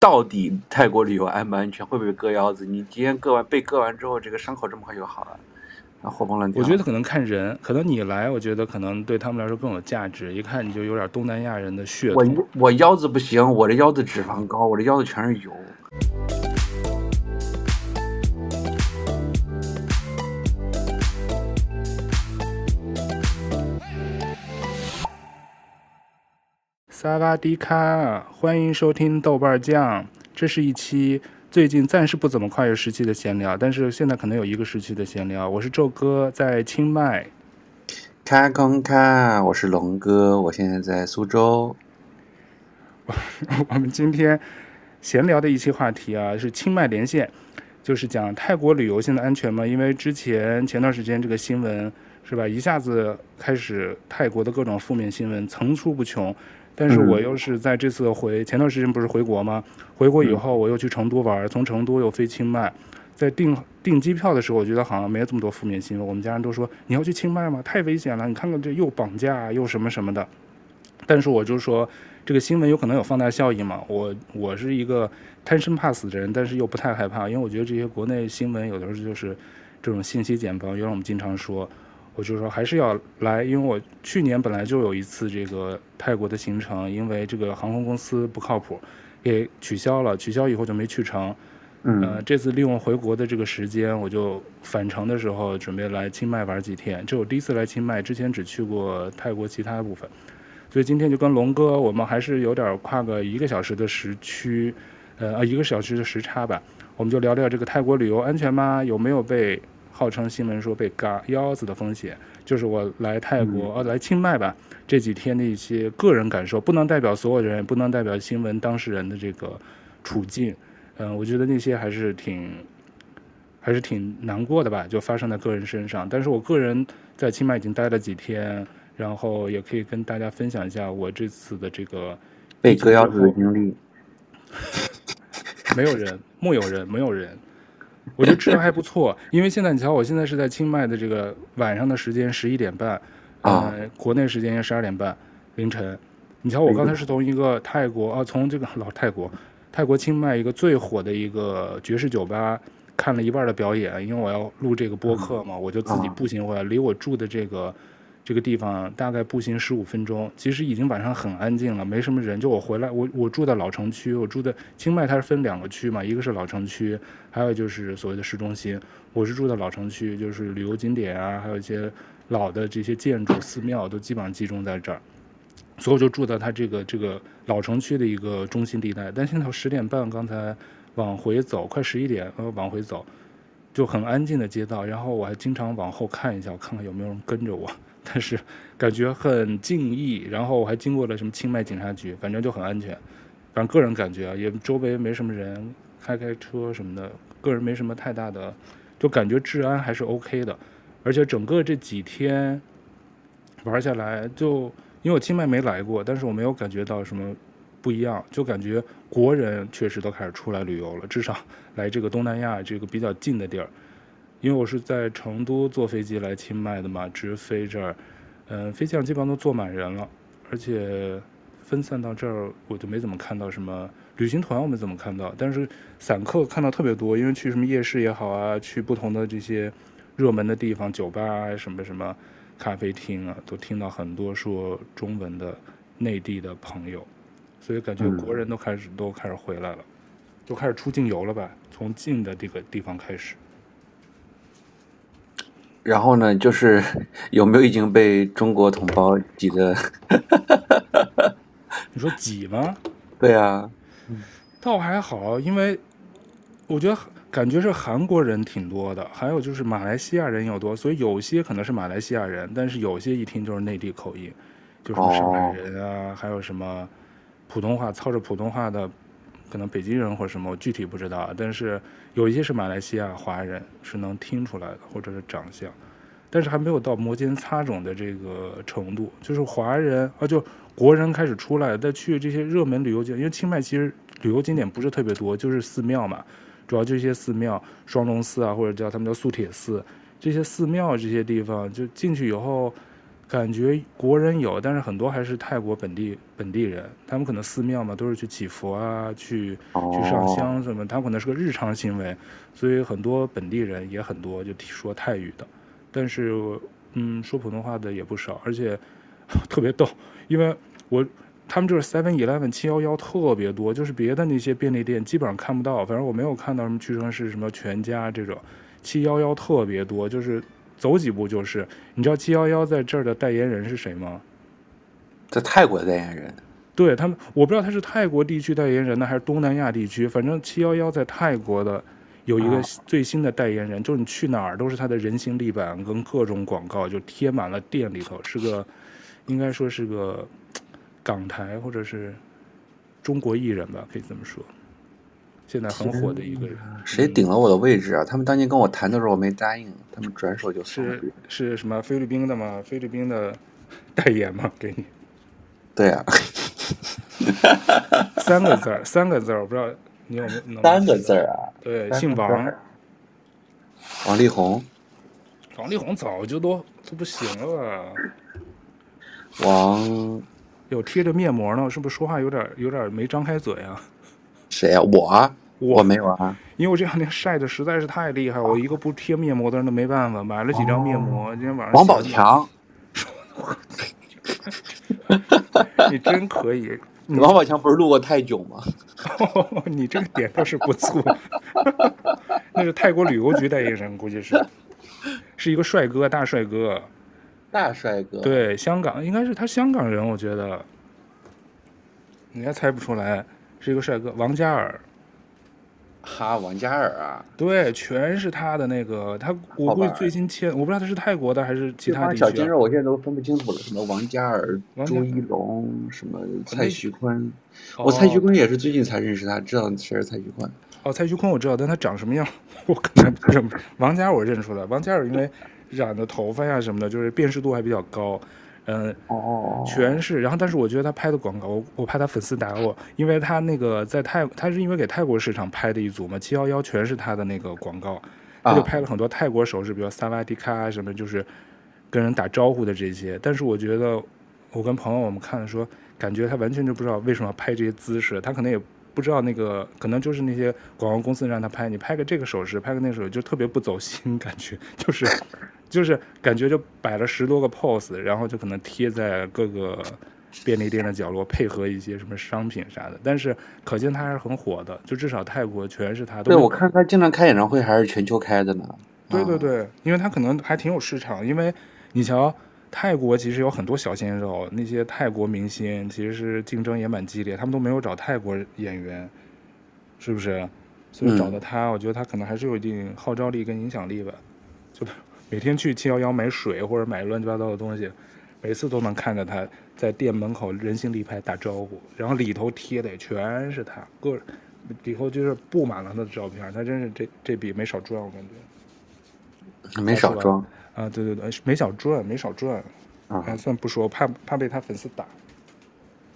到底泰国旅游安不安全？会不会割腰子？你今天割完被割完之后，这个伤口这么快就好了？然后活蹦乱跳。我觉得可能看人，可能你来，我觉得可能对他们来说更有价值。一看你就有点东南亚人的血统。我我腰子不行，我这腰子脂肪高，我这腰子全是油。萨瓦迪卡，欢迎收听豆瓣酱。这是一期最近暂时不怎么跨越时期的闲聊，但是现在可能有一个时期的闲聊。我是宙哥，在清迈。卡空卡，我是龙哥，我现在在苏州。我们今天闲聊的一期话题啊，是清迈连线，就是讲泰国旅游现在安全吗？因为之前前段时间这个新闻是吧，一下子开始泰国的各种负面新闻层出不穷。但是我又是在这次回前段时间不是回国吗？回国以后我又去成都玩，从成都又飞清迈，在订订机票的时候，我觉得好像没有这么多负面新闻。我们家人都说你要去清迈吗？太危险了！你看看这又绑架又什么什么的。但是我就说这个新闻有可能有放大效应嘛。我我是一个贪生怕死的人，但是又不太害怕，因为我觉得这些国内新闻有的时候就是这种信息茧房。原来我们经常说。我就说还是要来，因为我去年本来就有一次这个泰国的行程，因为这个航空公司不靠谱，给取消了。取消以后就没去成。嗯，呃，这次利用回国的这个时间，我就返程的时候准备来清迈玩几天。这我第一次来清迈，之前只去过泰国其他部分，所以今天就跟龙哥，我们还是有点跨个一个小时的时区，呃，一个小时的时差吧。我们就聊聊这个泰国旅游安全吗？有没有被？号称新闻说被割腰子的风险，就是我来泰国，呃、嗯啊，来清迈吧，这几天的一些个人感受，不能代表所有人，也不能代表新闻当事人的这个处境。嗯，我觉得那些还是挺，还是挺难过的吧，就发生在个人身上。但是我个人在清迈已经待了几天，然后也可以跟大家分享一下我这次的这个被割腰子的经历。没有人，木有人，没有人。我觉得质量还不错，因为现在你瞧，我现在是在清迈的这个晚上的时间十一点半，呃，国内时间十二点半凌晨。你瞧，我刚才是从一个泰国啊，从这个老泰国，泰国清迈一个最火的一个爵士酒吧看了一半的表演，因为我要录这个播客嘛，我就自己步行回来，离我住的这个。这个地方大概步行十五分钟，其实已经晚上很安静了，没什么人。就我回来，我我住在老城区，我住的清迈它是分两个区嘛，一个是老城区，还有就是所谓的市中心。我是住在老城区，就是旅游景点啊，还有一些老的这些建筑、寺庙都基本上集中在这儿，所以我就住在它这个这个老城区的一个中心地带。但现在十点半，刚才往回走，快十一点，呃，往回走，就很安静的街道。然后我还经常往后看一下，我看看有没有人跟着我。但是感觉很静谧，然后我还经过了什么清迈警察局，反正就很安全。反正个人感觉啊，也周围没什么人，开开车什么的，个人没什么太大的，就感觉治安还是 OK 的。而且整个这几天玩下来，就因为我清迈没来过，但是我没有感觉到什么不一样，就感觉国人确实都开始出来旅游了，至少来这个东南亚这个比较近的地儿。因为我是在成都坐飞机来清迈的嘛，直飞这儿，嗯，飞机上基本上都坐满人了，而且分散到这儿，我就没怎么看到什么旅行团，我没怎么看到，但是散客看到特别多，因为去什么夜市也好啊，去不同的这些热门的地方，酒吧啊，什么什么咖啡厅啊，都听到很多说中文的内地的朋友，所以感觉国人都开始、嗯、都开始回来了，都开始出境游了吧，从近的这个地方开始。然后呢，就是 有没有已经被中国同胞挤的？你说挤吗？对啊，倒还好，因为我觉得感觉是韩国人挺多的，还有就是马来西亚人有多，所以有些可能是马来西亚人，但是有些一听就是内地口音，就是上海人啊，哦、还有什么普通话操着普通话的，可能北京人或者什么，我具体不知道，但是。有一些是马来西亚华人，是能听出来的，或者是长相，但是还没有到摩肩擦踵的这个程度。就是华人啊，就国人开始出来，再去这些热门旅游景，因为清迈其实旅游景点不是特别多，就是寺庙嘛，主要就一些寺庙，双龙寺啊，或者叫他们叫素铁寺，这些寺庙这些地方，就进去以后，感觉国人有，但是很多还是泰国本地本地人，他们可能寺庙嘛都是去祈福啊，去去上香什么，他可能是个日常行为，所以很多本地人也很多就说泰语的，但是嗯说普通话的也不少，而且 特别逗，因为我他们就是 Seven Eleven 七幺幺特别多，就是别的那些便利店基本上看不到，反正我没有看到什么屈臣氏什么全家这种，七幺幺特别多，就是。走几步就是，你知道七幺幺在这儿的代言人是谁吗？在泰国的代言人，对他们，我不知道他是泰国地区代言人呢，还是东南亚地区。反正七幺幺在泰国的有一个最新的代言人，啊、就是你去哪儿都是他的人形立板跟各种广告，就贴满了店里头。是个，应该说是个港台或者是中国艺人吧，可以这么说。现在很火的一个人，谁顶了我的位置啊？他们当年跟我谈的时候，我没答应，他们转手就是是什么菲律宾的吗？菲律宾的 代言吗？给你？对啊，三个字儿，三个字儿，我不知道你有没有？三个字儿啊？对，姓王，王力宏。王力宏早就都都不行了。王有贴着面膜呢，是不是说话有点有点没张开嘴啊？谁呀、啊？我啊，我没有啊，因为我这两天晒的实在是太厉害，我一个不贴面膜的人都没办法，买了几张面膜，哦、今天晚上。王宝强，你真可以。王宝强不是录过泰囧吗？哦、你这个点倒是不错，那是泰国旅游局代言人，估计是，是一个帅哥，大帅哥，大帅哥。对，香港应该是他香港人，我觉得，你还猜不出来。是一个帅哥，王嘉尔，哈，王嘉尔啊，对，全是他的那个，他我估计最新签，我不知道他是泰国的还是其他地区。小鲜肉，我现在都分不清楚了，什么王嘉尔、朱一龙，什么蔡徐坤，我蔡徐坤也是最近才认识他，知道谁是蔡徐坤。哦，蔡徐坤我知道，但他长什么样，我可能不认。王嘉尔我认出来，王嘉尔因为染的头发呀什么的，就是辨识度还比较高。嗯，哦，全是。然后，但是我觉得他拍的广告，我我怕他粉丝打我，因为他那个在泰，他是因为给泰国市场拍的一组嘛，七幺幺全是他的那个广告，他就拍了很多泰国首饰，比如萨瓦迪卡什么，就是跟人打招呼的这些。但是我觉得，我跟朋友我们看的说，感觉他完全就不知道为什么要拍这些姿势，他可能也不知道那个，可能就是那些广告公司让他拍，你拍个这个手势，拍个那个手势，就特别不走心，感觉就是。就是感觉就摆了十多个 pose，然后就可能贴在各个便利店的角落，配合一些什么商品啥的。但是可见他还是很火的，就至少泰国全是他的。对，我看他经常开演唱会，还是全球开的呢。对对对，因为他可能还挺有市场。因为你瞧，泰国其实有很多小鲜肉，那些泰国明星其实是竞争也蛮激烈，他们都没有找泰国演员，是不是？所以找到他，嗯、我觉得他可能还是有一定号召力跟影响力吧，就。每天去七幺幺买水或者买乱七八糟的东西，每次都能看到他在店门口人形立牌打招呼，然后里头贴的也全是他，个里头就是布满了他的照片，他真是这这笔没少赚，我感觉。没少赚啊！对对对，没少赚，没少赚，啊，还算不说，怕怕被他粉丝打。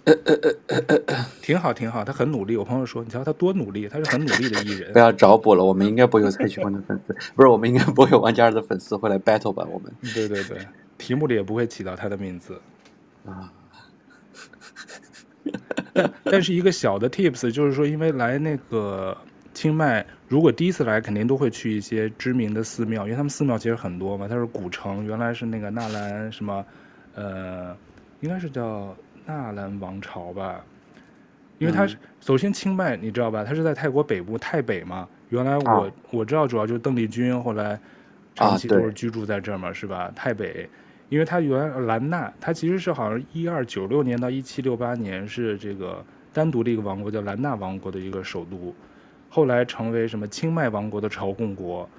呃呃呃呃呃，挺好挺好，他很努力。我朋友说，你瞧他多努力，他是很努力的艺人。不要找补了，我们应该不会有蔡徐坤的粉丝，不是，我们应该不会有王嘉尔的粉丝会来 battle 吧？我们。对对对，题目里也不会起到他的名字。啊。但但是一个小的 tips 就是说，因为来那个清迈，如果第一次来，肯定都会去一些知名的寺庙，因为他们寺庙其实很多嘛。它是古城，原来是那个纳兰什么，呃，应该是叫。纳兰王朝吧，因为它是首先清迈，你知道吧？它是在泰国北部，泰北嘛。原来我、啊、我知道，主要就是邓丽君后来长期都是居住在这儿嘛，啊、是吧？泰北，因为它原来兰纳，它其实是好像一二九六年到一七六八年是这个单独的一个王国，叫兰纳王国的一个首都，后来成为什么清迈王国的朝贡国。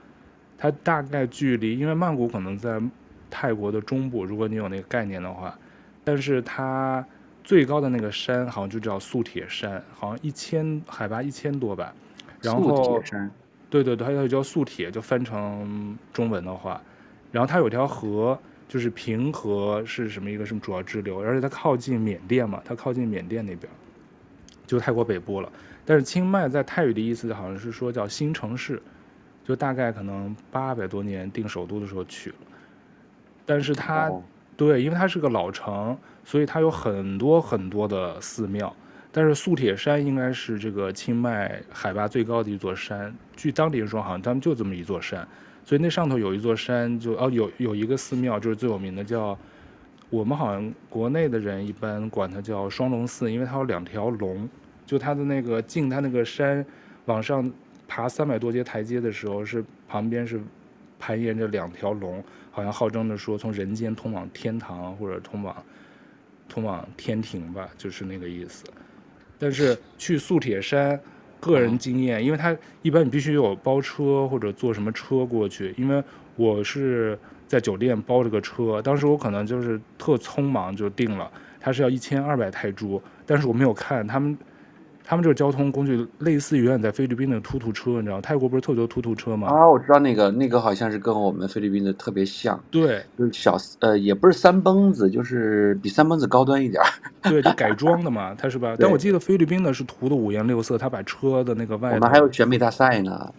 它大概距离，因为曼谷可能在泰国的中部，如果你有那个概念的话，但是它。最高的那个山好像就叫素铁山，好像一千海拔一千多吧。然后，素铁山，对对对，它就叫素铁，就翻成中文的话。然后它有条河，就是平河，是什么一个什么主要支流，而且它靠近缅甸嘛，它靠近缅甸那边，就泰国北部了。但是清迈在泰语的意思好像是说叫新城市，就大概可能八百多年定首都的时候取了。但是它。对，因为它是个老城，所以它有很多很多的寺庙。但是素铁山应该是这个清迈海拔最高的一座山，据当地人说，好像他们就这么一座山。所以那上头有一座山就，就哦有有一个寺庙，就是最有名的叫，叫我们好像国内的人一般管它叫双龙寺，因为它有两条龙。就它的那个进它那个山往上爬三百多阶台阶的时候，是旁边是攀沿着两条龙，好像号称的说从人间通往天堂或者通往通往天庭吧，就是那个意思。但是去素铁山。个人经验，因为他一般你必须有包车或者坐什么车过去。因为我是在酒店包这个车，当时我可能就是特匆忙就定了，他是要一千二百泰铢，但是我没有看他们。他们这个交通工具类似于原来在菲律宾的突突车，你知道泰国不是特别多突突车吗？啊，我知道那个，那个好像是跟我们菲律宾的特别像。对，就是小呃，也不是三蹦子，就是比三蹦子高端一点儿。对，就改装的嘛，它是吧？但我记得菲律宾的是涂的五颜六色，他把车的那个外。我们还有选美大赛呢。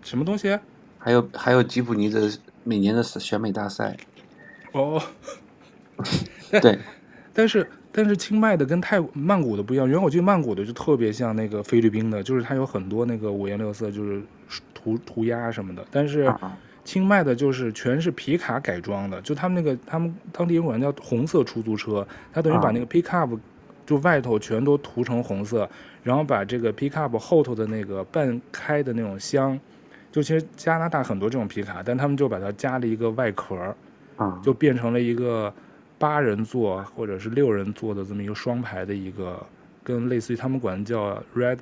什么东西？还有还有吉普尼的每年的选美大赛。哦。对。但是。但是清迈的跟泰曼谷的不一样，原来我记得曼谷的就特别像那个菲律宾的，就是它有很多那个五颜六色，就是涂涂鸦什么的。但是清迈的就是全是皮卡改装的，就他们那个他们当地人管叫红色出租车，他等于把那个 pickup 就外头全都涂成红色，然后把这个 pickup 后头的那个半开的那种箱，就其实加拿大很多这种皮卡，但他们就把它加了一个外壳，就变成了一个。八人座或者是六人座的这么一个双排的一个，跟类似于他们管叫 Red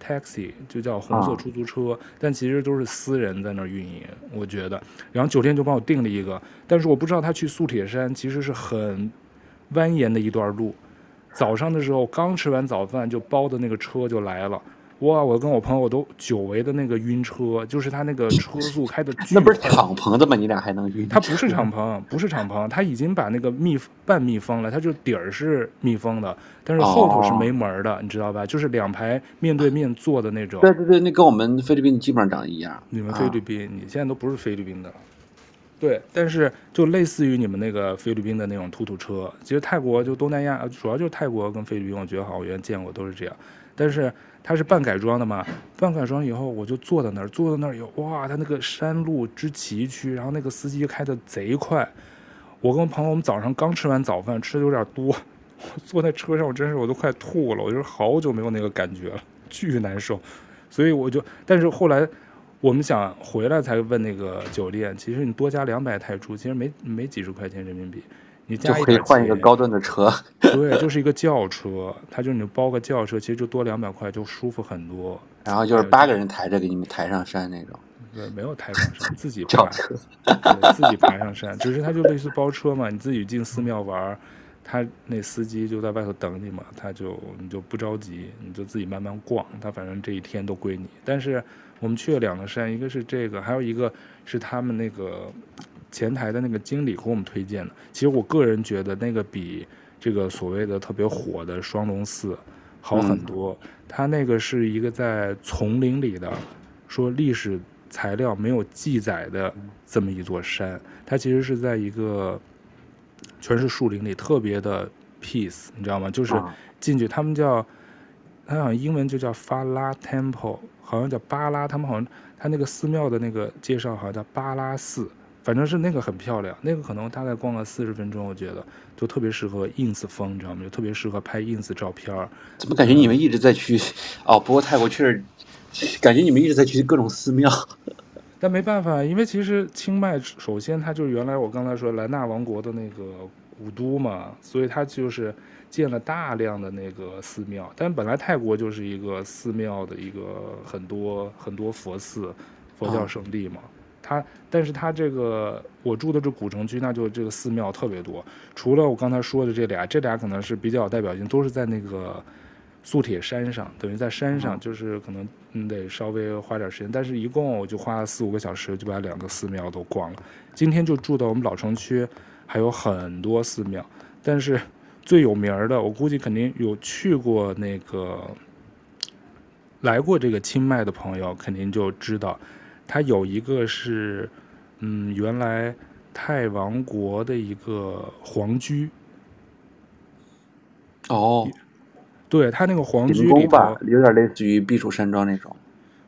Taxi，就叫红色出租车，啊、但其实都是私人在那儿运营，我觉得。然后酒店就帮我订了一个，但是我不知道他去素铁山其实是很蜿蜒的一段路，早上的时候刚吃完早饭就包的那个车就来了。哇！我跟我朋友都久违的那个晕车，就是他那个车速开的，那不是敞篷的吗？你俩还能晕？他不是敞篷，不是敞篷，他已经把那个密半密封了，他就底儿是密封的，但是后头是没门的，哦、你知道吧？就是两排面对面坐的那种。对对对，那跟我们菲律宾基本上长得一样。你们菲律宾，啊、你现在都不是菲律宾的。对，但是就类似于你们那个菲律宾的那种突突车，其实泰国就东南亚主要就是泰国跟菲律宾，我觉得好像我原来见过都是这样，但是。它是半改装的嘛？半改装以后，我就坐在那儿，坐在那儿以后，哇，它那个山路之崎岖，然后那个司机开的贼快。我跟朋友，我们早上刚吃完早饭，吃的有点多，我 坐在车上，我真是我都快吐了。我就是好久没有那个感觉了，巨难受。所以我就，但是后来我们想回来才问那个酒店，其实你多加两百泰铢，其实没没几十块钱人民币。你加一就可以换一个高端的车，对，就是一个轿车，它就你包个轿车，其实就多两百块，就舒服很多。然后就是八个人抬着给你们抬上山那种，对，没有抬上山，自己 轿车，对，自己爬上山，只是他就类似包车嘛，你自己进寺庙玩，他那司机就在外头等你嘛，他就你就不着急，你就自己慢慢逛，他反正这一天都归你。但是我们去了两个山，一个是这个，还有一个是他们那个。前台的那个经理给我们推荐的，其实我个人觉得那个比这个所谓的特别火的双龙寺好很多。他那个是一个在丛林里的，说历史材料没有记载的这么一座山。它其实是在一个全是树林里，特别的 peace，你知道吗？就是进去，他们叫，他好像英文就叫法拉 temple，好像叫巴拉，他们好像他那个寺庙的那个介绍好像叫巴拉寺。反正是那个很漂亮，那个可能大概逛了四十分钟，我觉得就特别适合 ins 风，你知道吗？就特别适合拍 ins 照片。怎么感觉你们一直在去？哦，不过泰国确实，感觉你们一直在去各种寺庙。但没办法，因为其实清迈首先它就是原来我刚才说兰纳王国的那个古都嘛，所以它就是建了大量的那个寺庙。但本来泰国就是一个寺庙的一个很多很多佛寺、佛教圣地嘛。啊它，但是它这个我住的这古城区，那就这个寺庙特别多。除了我刚才说的这俩，这俩可能是比较有代表性，都是在那个素铁山上，等于在山上，就是可能你得稍微花点时间。但是一共我就花了四五个小时，就把两个寺庙都逛了。今天就住到我们老城区，还有很多寺庙，但是最有名的，我估计肯定有去过那个来过这个清迈的朋友，肯定就知道。它有一个是，嗯，原来泰王国的一个皇居。哦，对，它那个皇居里头有点类似于避暑山庄那种。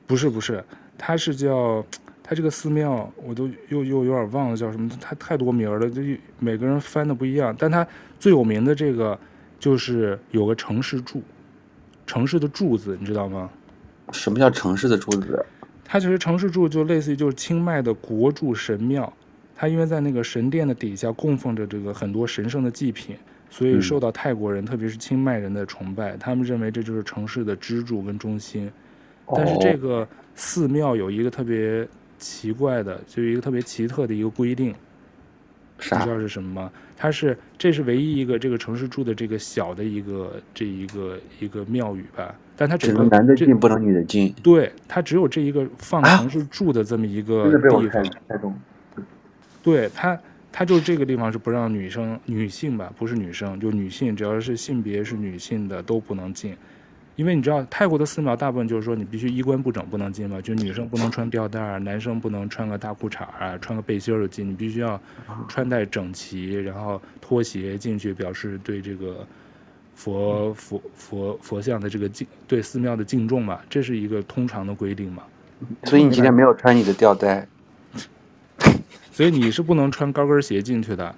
不是不是，它是叫它这个寺庙，我都又又有点忘了叫什么，它太多名了，就每个人翻的不一样。但它最有名的这个就是有个城市柱，城市的柱子，你知道吗？什么叫城市的柱子？它其实城市柱就类似于就是清迈的国柱神庙，它因为在那个神殿的底下供奉着这个很多神圣的祭品，所以受到泰国人，嗯、特别是清迈人的崇拜。他们认为这就是城市的支柱跟中心。但是这个寺庙有一个特别奇怪的，就一个特别奇特的一个规定，你知道是什么吗？它是这是唯一一个这个城市住的这个小的一个这一个一个庙宇吧？但它只能男的进，不能女的进。对，它只有这一个放城市住的这么一个地方。对，它他就这个地方是不让女生女性吧？不是女生，就女性，只要是性别是女性的都不能进。因为你知道泰国的寺庙大部分就是说你必须衣冠不整不能进嘛，就女生不能穿吊带，男生不能穿个大裤衩啊，穿个背心儿就进，你必须要穿戴整齐，然后拖鞋进去，表示对这个佛佛佛佛像的这个敬，对寺庙的敬重嘛，这是一个通常的规定嘛。所以你今天没有穿你的吊带，所以你是不能穿高跟鞋进去的。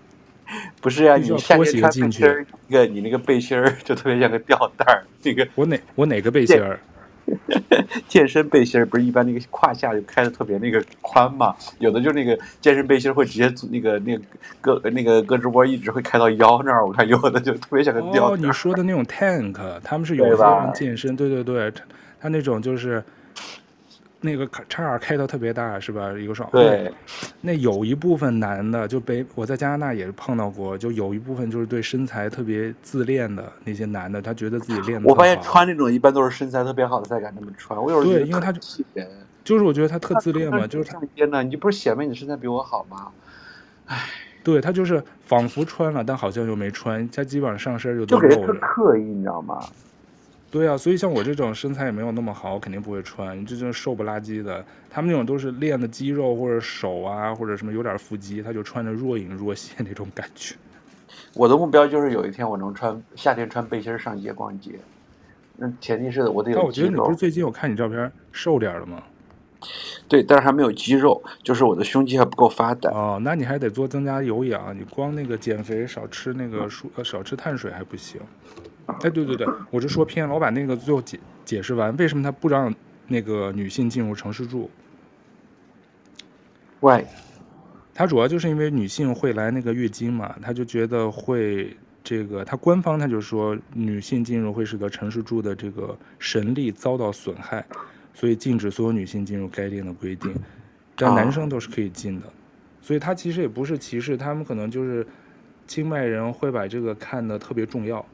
不是啊，你下面穿背心儿，一个你那个背心儿就特别像个吊带儿。那个我哪我哪个背心儿？健身背心儿不是一般那个胯下就开的特别那个宽嘛？有的就那个健身背心儿会直接那个那个胳那个胳肢窝一直会开到腰那儿。我看有的就特别像个吊带。哦，你说的那种 tank，他们是有些人健身，对对对，他他那种就是。那个叉开的特别大是吧？一个双。对，那有一部分男的就被我在加拿大也是碰到过，就有一部分就是对身材特别自恋的那些男的，他觉得自己练的。我发现穿那种一般都是身材特别好的才敢这么穿。我有时候对，因为他就就是我觉得他特自恋嘛，就是上街呢，你不是显摆你身材比我好吗？唉，对他就是仿佛穿了，但好像又没穿，他基本上上身就都露着。就给他刻意，你知道吗？对啊，所以像我这种身材也没有那么好，我肯定不会穿。这种瘦不拉几的，他们那种都是练的肌肉或者手啊，或者什么有点腹肌，他就穿着若隐若现那种感觉。我的目标就是有一天我能穿夏天穿背心上街逛街，那前提是我得有肌肉。但我觉得你不是最近我看你照片瘦点了吗？对，但是还没有肌肉，就是我的胸肌还不够发达。哦，那你还得多增加有氧，你光那个减肥少吃那个蔬呃少吃碳水还不行。哎，对对对，我就说偏了，我把那个最后解解释完，为什么他不让那个女性进入城市住？Why？他主要就是因为女性会来那个月经嘛，他就觉得会这个，他官方他就说女性进入会使得城市住的这个神力遭到损害，所以禁止所有女性进入该店的规定，但男生都是可以进的，所以他其实也不是歧视，他们可能就是清迈人会把这个看得特别重要。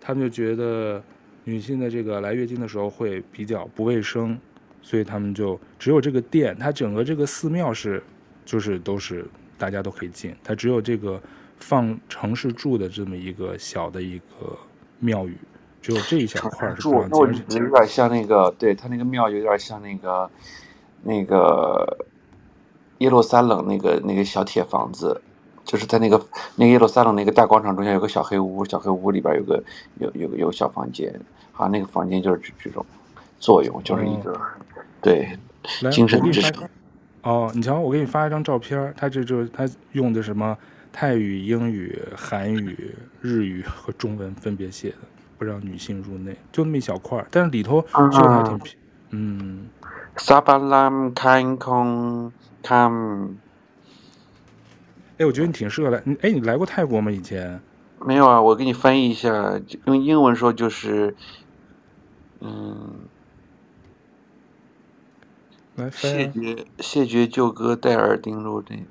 他们就觉得女性的这个来月经的时候会比较不卫生，所以他们就只有这个殿，它整个这个寺庙是，就是都是大家都可以进，它只有这个放城市住的这么一个小的一个庙宇，只有这一小块是不让进。住有点像那个，对，它那个庙有点像那个那个耶路撒冷那个那个小铁房子。就是在那个那个耶路撒冷那个大广场中间有个小黑屋，小黑屋里边有个有有个有小房间，好像那个房间就是这这种作用，就是一个、哦、对精神支撑。哦，你瞧，我给你发一张照片，他这就是他用的什么泰语、英语、韩语、日语和中文分别写的，不让女性入内，就那么一小块，但是里头做的还挺平。嗯。萨巴兰看空看。哎，我觉得你挺适合来。你哎，你来过泰国吗？以前？没有啊，我给你翻译一下，用英文说就是，嗯，来谢绝谢绝旧歌戴耳钉入内。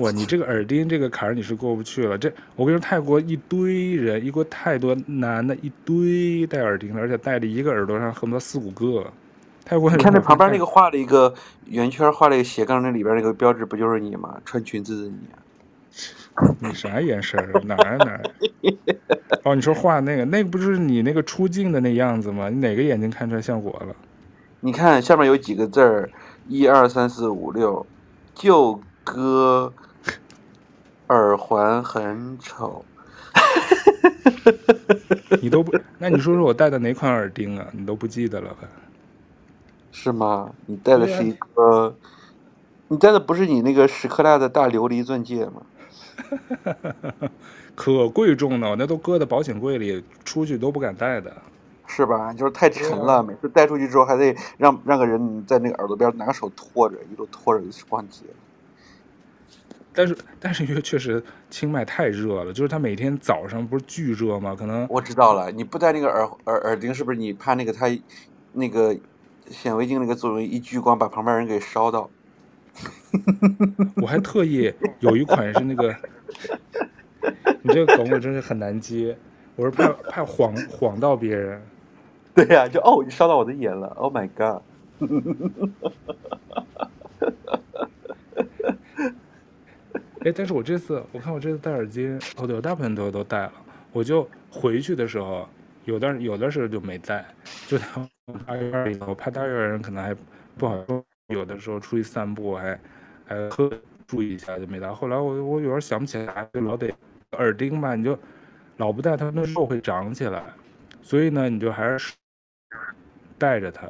哇，你这个耳钉这个坎儿你是过不去了。这我跟你说，泰国一堆人，一国太多男的，一堆戴耳钉的，而且戴着一个耳朵上恨不得四五个。泰国，你看那旁边那个画了一个圆圈，画了一个斜杠，那里边那个标志不就是你吗？穿裙子的你。你啥眼神儿？哪儿哪儿？哦，你说画那个，那个不就是你那个出镜的那样子吗？你哪个眼睛看出来像我了？你看下面有几个字儿，一二三四五六，就哥耳环很丑。你都不，那你说说我戴的哪款耳钉啊？你都不记得了吧？是吗？你戴的是一个，啊、你戴的不是你那个十克拉的大琉璃钻戒吗？可贵重呢，那都搁在保险柜里，出去都不敢戴的。是吧？就是太沉了，啊、每次带出去之后还得让让个人在那个耳朵边拿个手托着，一路托着逛街。但是但是因为确实清迈太热了，就是他每天早上不是巨热吗？可能我知道了，你不戴那个耳耳耳钉，是不是你怕那个它那个显微镜那个作用一聚光把旁边人给烧到？我还特意有一款是那个，你这个梗我真是很难接，我是怕 怕晃晃到别人。对呀、啊，就哦，你烧到我的眼了，Oh my god！哎，但是我这次我看我这次戴耳机，哦对，我大部分都都戴了。我就回去的时候，有的有的时候就没戴，就大院里头，我怕大院人可能还不好说。有的时候出去散步还还喝注意一下就没戴。后来我我有时候想不起来，就老得耳钉吧，你就老不戴，它那肉会长起来，所以呢，你就还是戴着它。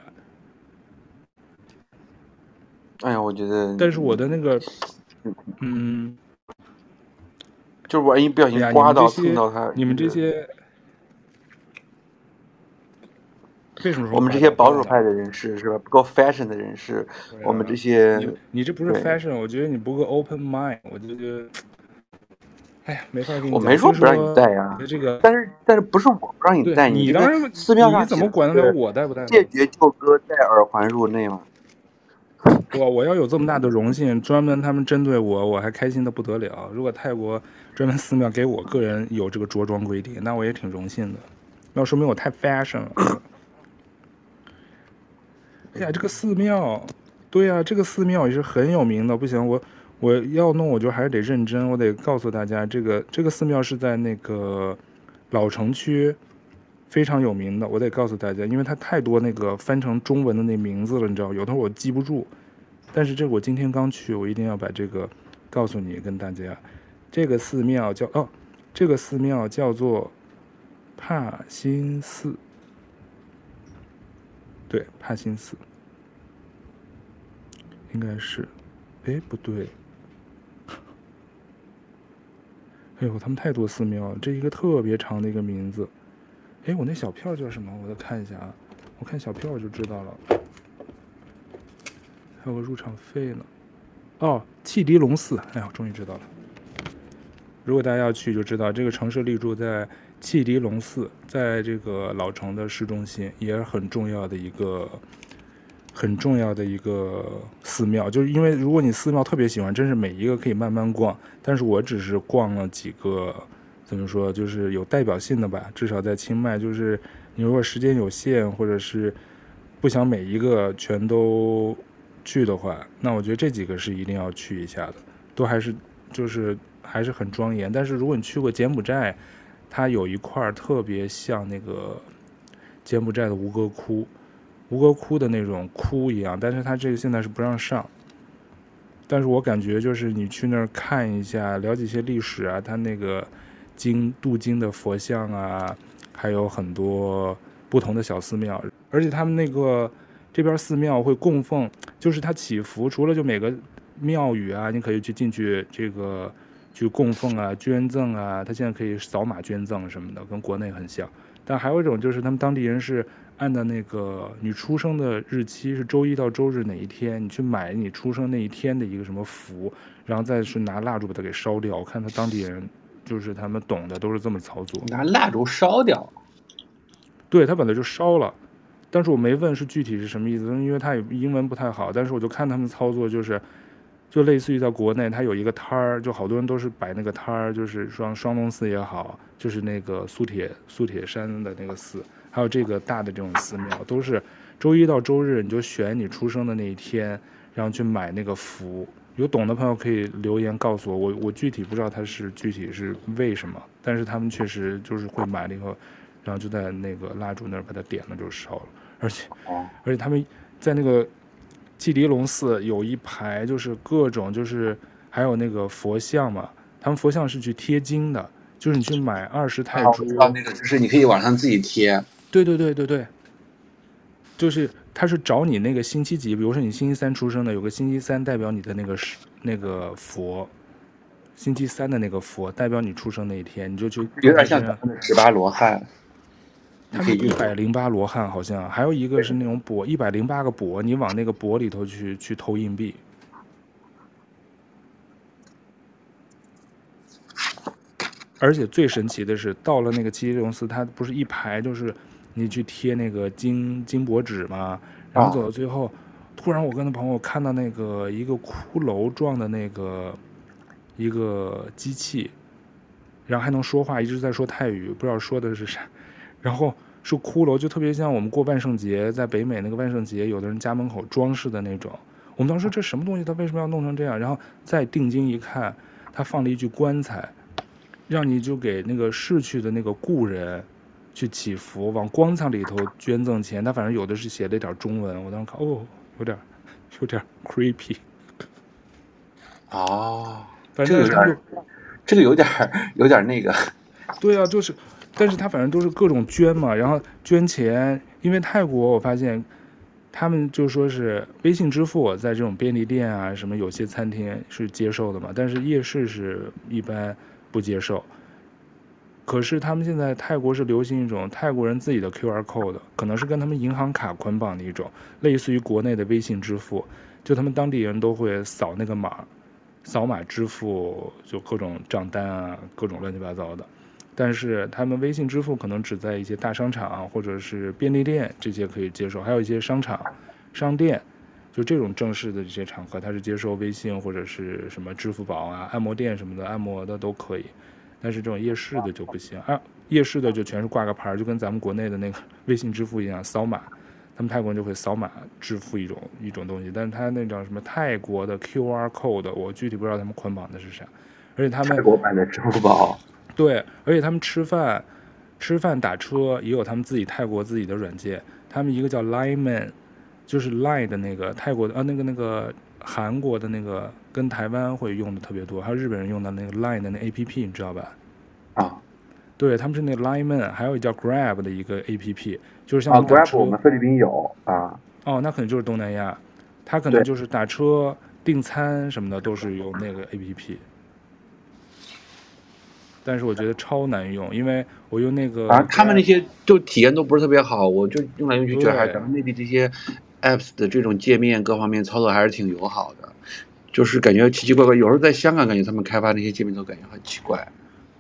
哎呀，我觉得，但是我的那个，嗯。就是万一不小心刮到、碰到它，你们这些为什么说我们这些保守派的人士是吧？不够 fashion 的人士，我们这些你你这不是 fashion，我觉得你不够 open mind，我就觉得，哎呀，没法跟你讲。我没说不让你戴呀，这个，但是但是不是我不让你戴，你当然寺庙上你怎么管得了我戴不戴？谢绝旧歌戴耳环入内吗？我我要有这么大的荣幸，专门他们针对我，我还开心的不得了。如果泰国专门寺庙给我个人有这个着装规定，那我也挺荣幸的。那说明我太 fashion 了。哎呀，这个寺庙，对呀、啊，这个寺庙也是很有名的。不行，我我要弄，我就还是得认真，我得告诉大家，这个这个寺庙是在那个老城区。非常有名的，我得告诉大家，因为它太多那个翻成中文的那名字了，你知道，有的我记不住。但是这我今天刚去，我一定要把这个告诉你，跟大家。这个寺庙叫哦，这个寺庙叫做帕辛寺。对，帕辛寺，应该是，哎，不对。哎呦，他们太多寺庙了，这一个特别长的一个名字。哎，我那小票叫什么？我再看一下啊，我看小票就知道了。还有个入场费呢。哦，汽笛龙寺。哎呀，终于知道了。如果大家要去，就知道这个城市立柱在汽笛龙寺，在这个老城的市中心，也是很重要的一个很重要的一个寺庙。就是因为如果你寺庙特别喜欢，真是每一个可以慢慢逛。但是我只是逛了几个。怎么说，就是有代表性的吧，至少在清迈，就是你如果时间有限，或者是不想每一个全都去的话，那我觉得这几个是一定要去一下的，都还是就是还是很庄严。但是如果你去过柬埔寨，它有一块特别像那个柬埔寨的吴哥窟，吴哥窟的那种窟一样，但是它这个现在是不让上。但是我感觉就是你去那儿看一下，了解一些历史啊，它那个。经镀金的佛像啊，还有很多不同的小寺庙，而且他们那个这边寺庙会供奉，就是它祈福，除了就每个庙宇啊，你可以去进去这个去供奉啊、捐赠啊，他现在可以扫码捐赠什么的，跟国内很像。但还有一种就是他们当地人是按照那个你出生的日期是周一到周日哪一天，你去买你出生那一天的一个什么符，然后再是拿蜡烛把它给烧掉。我看他当地人。就是他们懂的都是这么操作，拿蜡烛烧掉。对，他本来就烧了，但是我没问是具体是什么意思，因为他也英文不太好。但是我就看他们操作，就是就类似于在国内，它有一个摊儿，就好多人都是摆那个摊儿，就是双双龙寺也好，就是那个苏铁苏铁山的那个寺，还有这个大的这种寺庙，都是周一到周日，你就选你出生的那一天，然后去买那个符。有懂的朋友可以留言告诉我，我我具体不知道他是具体是为什么，但是他们确实就是会买了以后，然后就在那个蜡烛那儿把它点了就烧了，而且而且他们在那个汽笛龙寺有一排就是各种就是还有那个佛像嘛，他们佛像是去贴金的，就是你去买二十泰铢，哦，那个就是你可以网上自己贴。对对对对对，就是他是找你那个星期几，比如说你星期三出生的，有个星期三代表你的那个是那个佛，星期三的那个佛代表你出生那一天，你就去有点像咱们的十八罗汉。他们一百零八罗汉好像，还有一个是那种钵，一百零八个钵，你往那个钵里头去去投硬币。而且最神奇的是，到了那个七七龙寺，它不是一排就是你去贴那个金金箔纸嘛？然后走到最后，突然我跟那朋友看到那个一个骷髅状的那个一个机器，然后还能说话，一直在说泰语，不知道说的是啥。然后是骷髅，就特别像我们过万圣节，在北美那个万圣节，有的人家门口装饰的那种。我们当时这什么东西，他为什么要弄成这样？然后再定睛一看，他放了一具棺材，让你就给那个逝去的那个故人去祈福，往棺材里头捐赠钱。他反正有的是写了一点中文，我当时看，哦，有点有点 creepy。哦，反正这个这个有点有点那个。对啊，就是。但是他反正都是各种捐嘛，然后捐钱，因为泰国我发现，他们就说是微信支付在这种便利店啊什么有些餐厅是接受的嘛，但是夜市是一般不接受。可是他们现在泰国是流行一种泰国人自己的 QR code，可能是跟他们银行卡捆绑的一种，类似于国内的微信支付，就他们当地人都会扫那个码，扫码支付就各种账单啊，各种乱七八糟的。但是他们微信支付可能只在一些大商场或者是便利店这些可以接受，还有一些商场、商店，就这种正式的这些场合，它是接受微信或者是什么支付宝啊、按摩店什么的按摩的都可以。但是这种夜市的就不行啊，夜市的就全是挂个牌，就跟咱们国内的那个微信支付一样，扫码，他们泰国人就会扫码支付一种一种东西。但是他那叫什么泰国的 QR code，我具体不知道他们捆绑的是啥，而且他们泰国版的支付宝。对，而且他们吃饭、吃饭打车也有他们自己泰国自己的软件。他们一个叫 Line Man，就是 Line 的那个泰国的啊，那个那个韩国的那个跟台湾会用的特别多，还有日本人用的那个 Line 的那 APP，你知道吧？啊，对，他们是那个 Line Man，还有一叫 Grab 的一个 APP，就是像。啊，Grab 我们菲律宾有啊。哦，那可能就是东南亚，他可能就是打车订餐什么的都是有那个 APP。但是我觉得超难用，因为我用那个，反正，他们那些就体验都不是特别好，我就用来用去觉得还是咱们内地这些 apps 的这种界面各方面操作还是挺友好的，就是感觉奇奇怪怪。有时候在香港感觉他们开发那些界面都感觉很奇怪。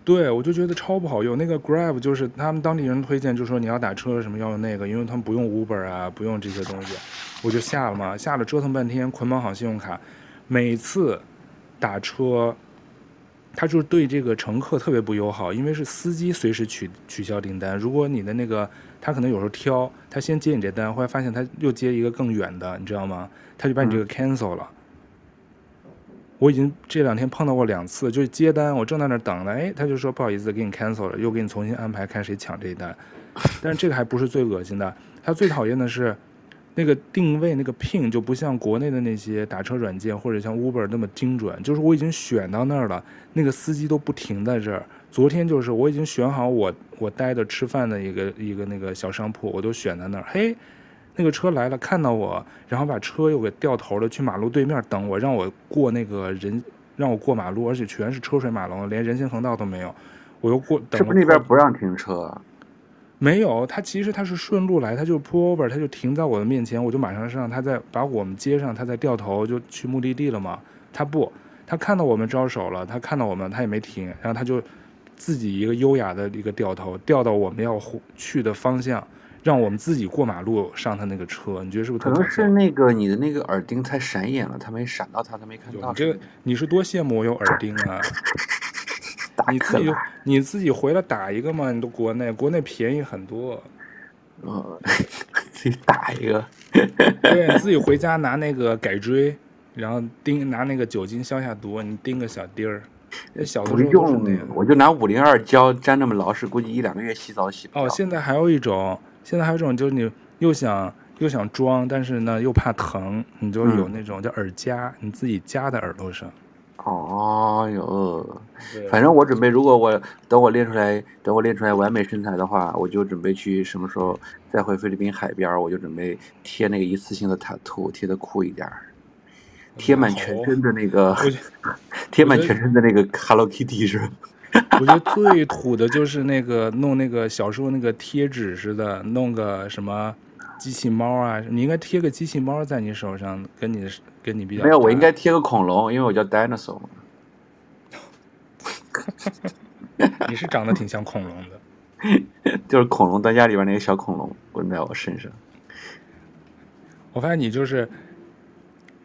对，我就觉得超不好用。那个 Grab 就是他们当地人推荐，就说你要打车什么要用那个，因为他们不用 Uber 啊，不用这些东西，我就下了嘛，下了折腾半天，捆绑好信用卡，每次打车。他就是对这个乘客特别不友好，因为是司机随时取取消订单。如果你的那个他可能有时候挑，他先接你这单，后来发现他又接一个更远的，你知道吗？他就把你这个 cancel 了。嗯、我已经这两天碰到过两次，就是接单，我正在那等呢，哎，他就说不好意思，给你 cancel 了，又给你重新安排，看谁抢这一单。但是这个还不是最恶心的，他最讨厌的是。那个定位那个 pin 就不像国内的那些打车软件或者像 Uber 那么精准，就是我已经选到那儿了，那个司机都不停在这儿。昨天就是我已经选好我我待的吃饭的一个一个那个小商铺，我都选在那儿。嘿，那个车来了，看到我，然后把车又给掉头了，去马路对面等我，让我过那个人让我过马路，而且全是车水马龙，连人行横道都没有。我又过，等是不是那边不让停车？没有，他其实他是顺路来，他就 pull over，他就停在我的面前，我就马上上，他再把我们接上，他再掉头就去目的地了嘛。他不，他看到我们招手了，他看到我们，他也没停，然后他就自己一个优雅的一个掉头，掉到我们要去的方向，让我们自己过马路上他那个车。你觉得是不是？可能是那个你的那个耳钉太闪眼了，他没闪到他，他没看到。你这个你是多羡慕我有耳钉啊？你自己你自己回来打一个嘛？你都国内国内便宜很多，嗯，自己打一个，对，你自己回家拿那个改锥，然后钉拿那个酒精消下毒，你钉个小钉儿。那小的时候都是那样，我就拿五零二胶粘那么牢实，估计一两个月洗澡洗不。哦，现在还有一种，现在还有一种就是你又想又想装，但是呢又怕疼，你就有那种叫耳夹，你自己夹在耳朵上。哦哟，反正我准备，如果我等我练出来，等我练出来完美身材的话，我就准备去什么时候再回菲律宾海边，我就准备贴那个一次性的塔图，贴的酷一点，贴满全身的那个，贴满全身的那个 Hello Kitty 是吧。我觉得最土的就是那个弄那个小时候那个贴纸似的，弄个什么机器猫啊，你应该贴个机器猫在你手上，跟你跟你比较。没有，我应该贴个恐龙，因为我叫 Dinosaur。你是长得挺像恐龙的，就是恐龙当家里边那个小恐龙滚在我身上。我发现你就是，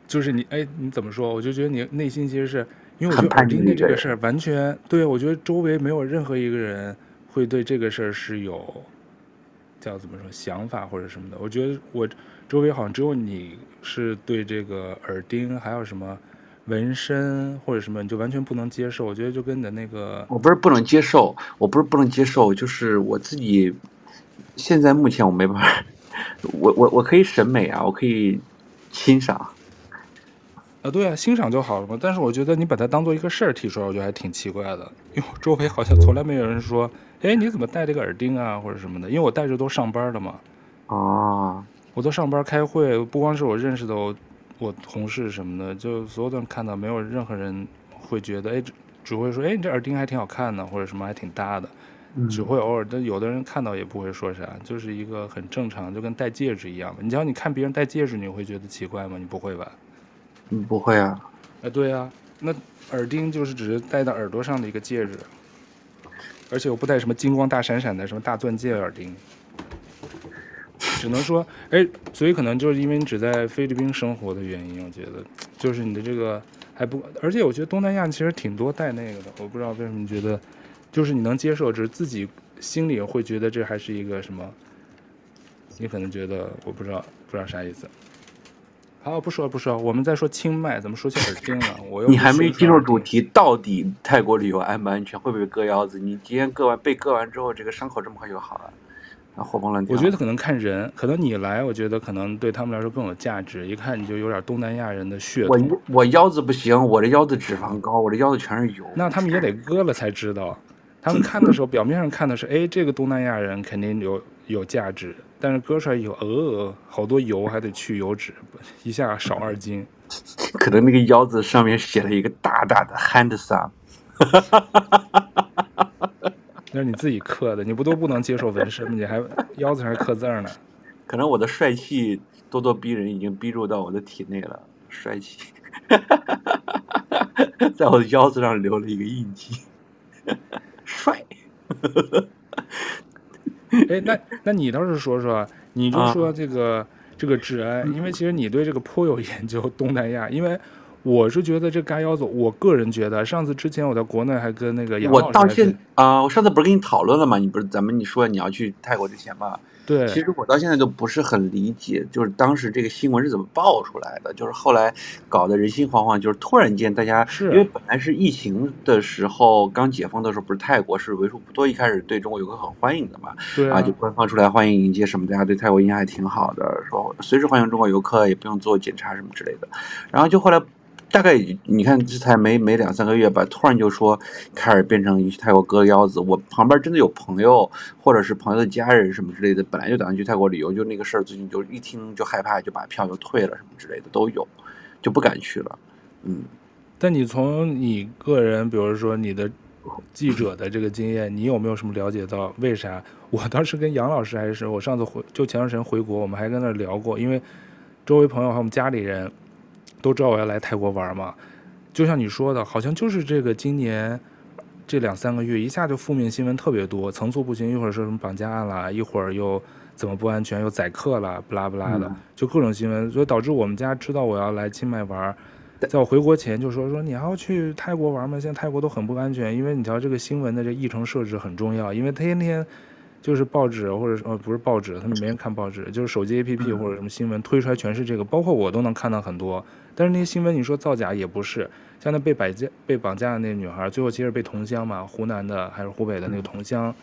就是你哎，你怎么说？我就觉得你内心其实是。因为我觉得耳钉的这个事儿完全对，我觉得周围没有任何一个人会对这个事儿是有叫怎么说想法或者什么的。我觉得我周围好像只有你是对这个耳钉还有什么纹身或者什么，你就完全不能接受。我觉得就跟你的那个，我不是不能接受，我不是不能接受，就是我自己现在目前我没办法，我我我可以审美啊，我可以欣赏。啊，对啊，欣赏就好了嘛。但是我觉得你把它当做一个事儿提出来，我觉得还挺奇怪的。因为我周围好像从来没有人说，哎，你怎么戴这个耳钉啊，或者什么的。因为我戴着都上班的嘛。啊。我都上班开会，不光是我认识的我，我同事什么的，就所有的人看到，没有任何人会觉得，哎，只会说，哎，你这耳钉还挺好看的，或者什么还挺搭的。嗯。只会偶尔，但有的人看到也不会说啥，就是一个很正常，就跟戴戒指一样。你只要你看别人戴戒指，你会觉得奇怪吗？你不会吧？嗯，不会啊，哎，对啊，那耳钉就是只是戴到耳朵上的一个戒指，而且我不戴什么金光大闪闪的什么大钻戒耳钉，只能说，哎，所以可能就是因为你只在菲律宾生活的原因，我觉得就是你的这个还不，而且我觉得东南亚其实挺多戴那个的，我不知道为什么你觉得，就是你能接受，只是自己心里会觉得这还是一个什么，你可能觉得我不知道，不知道啥意思。好，不说了不说了，我们在说清迈，怎么说起耳钉了？我又你还没进入主题，到底泰国旅游安不安全？会不会割腰子？你今天割完被割完之后，这个伤口这么快就好了？然后活蹦乱跳。我觉得可能看人，可能你来，我觉得可能对他们来说更有价值。一看你就有点东南亚人的血统。我我腰子不行，我这腰子脂肪高，我这腰子全是油。那他们也得割了才知道。他们看的时候，表面上看的是，哎，这个东南亚人肯定有有价值。但是割出来以后，呃，好多油，还得去油脂，一下少二斤。可能那个腰子上面写了一个大大的 handsome。那是你自己刻的，你不都不能接受纹身吗？你还腰子上还刻字呢？可能我的帅气咄咄逼人已经逼入到我的体内了，帅气，在我的腰子上留了一个印记，帅。哎，那那你倒是说说，你就说这个、啊、这个治安，因为其实你对这个颇有研究，东南亚，因为我是觉得这嘎腰子，我个人觉得，上次之前我在国内还跟那个杨老师，我到现啊、呃，我上次不是跟你讨论了吗？你不是咱们你说你要去泰国之前吗？对，其实我到现在都不是很理解，就是当时这个新闻是怎么爆出来的，就是后来搞得人心惶惶，就是突然间大家是因为本来是疫情的时候刚解封的时候，不是泰国是为数不多一开始对中国游客很欢迎的嘛，对啊，啊，就官方出来欢迎迎接什么，大家对泰国印象还挺好的，说随时欢迎中国游客，也不用做检查什么之类的，然后就后来。大概你看这才没没两三个月吧，突然就说开始变成去泰国割腰子。我旁边真的有朋友或者是朋友的家人什么之类的，本来就打算去泰国旅游，就那个事儿最近就一听就害怕，就把票就退了什么之类的都有，就不敢去了。嗯，但你从你个人，比如说你的记者的这个经验，你有没有什么了解到为啥？我当时跟杨老师还是我上次回就前段时间回国，我们还跟那聊过，因为周围朋友还有我们家里人。都知道我要来泰国玩嘛，就像你说的，好像就是这个今年这两三个月一下就负面新闻特别多，层出不穷，一会儿说什么绑架案了，一会儿又怎么不安全，又宰客了，不拉不拉的，就各种新闻，所以导致我们家知道我要来清迈玩，在我回国前就说说你还要去泰国玩吗？现在泰国都很不安全，因为你知道这个新闻的这议程设置很重要，因为天天。就是报纸或者呃不是报纸，他们没人看报纸，就是手机 APP 或者什么新闻推出来全是这个，包括我都能看到很多。但是那些新闻你说造假也不是，像那被绑架被绑架的那个女孩，最后其实被同乡嘛，湖南的还是湖北的那个同乡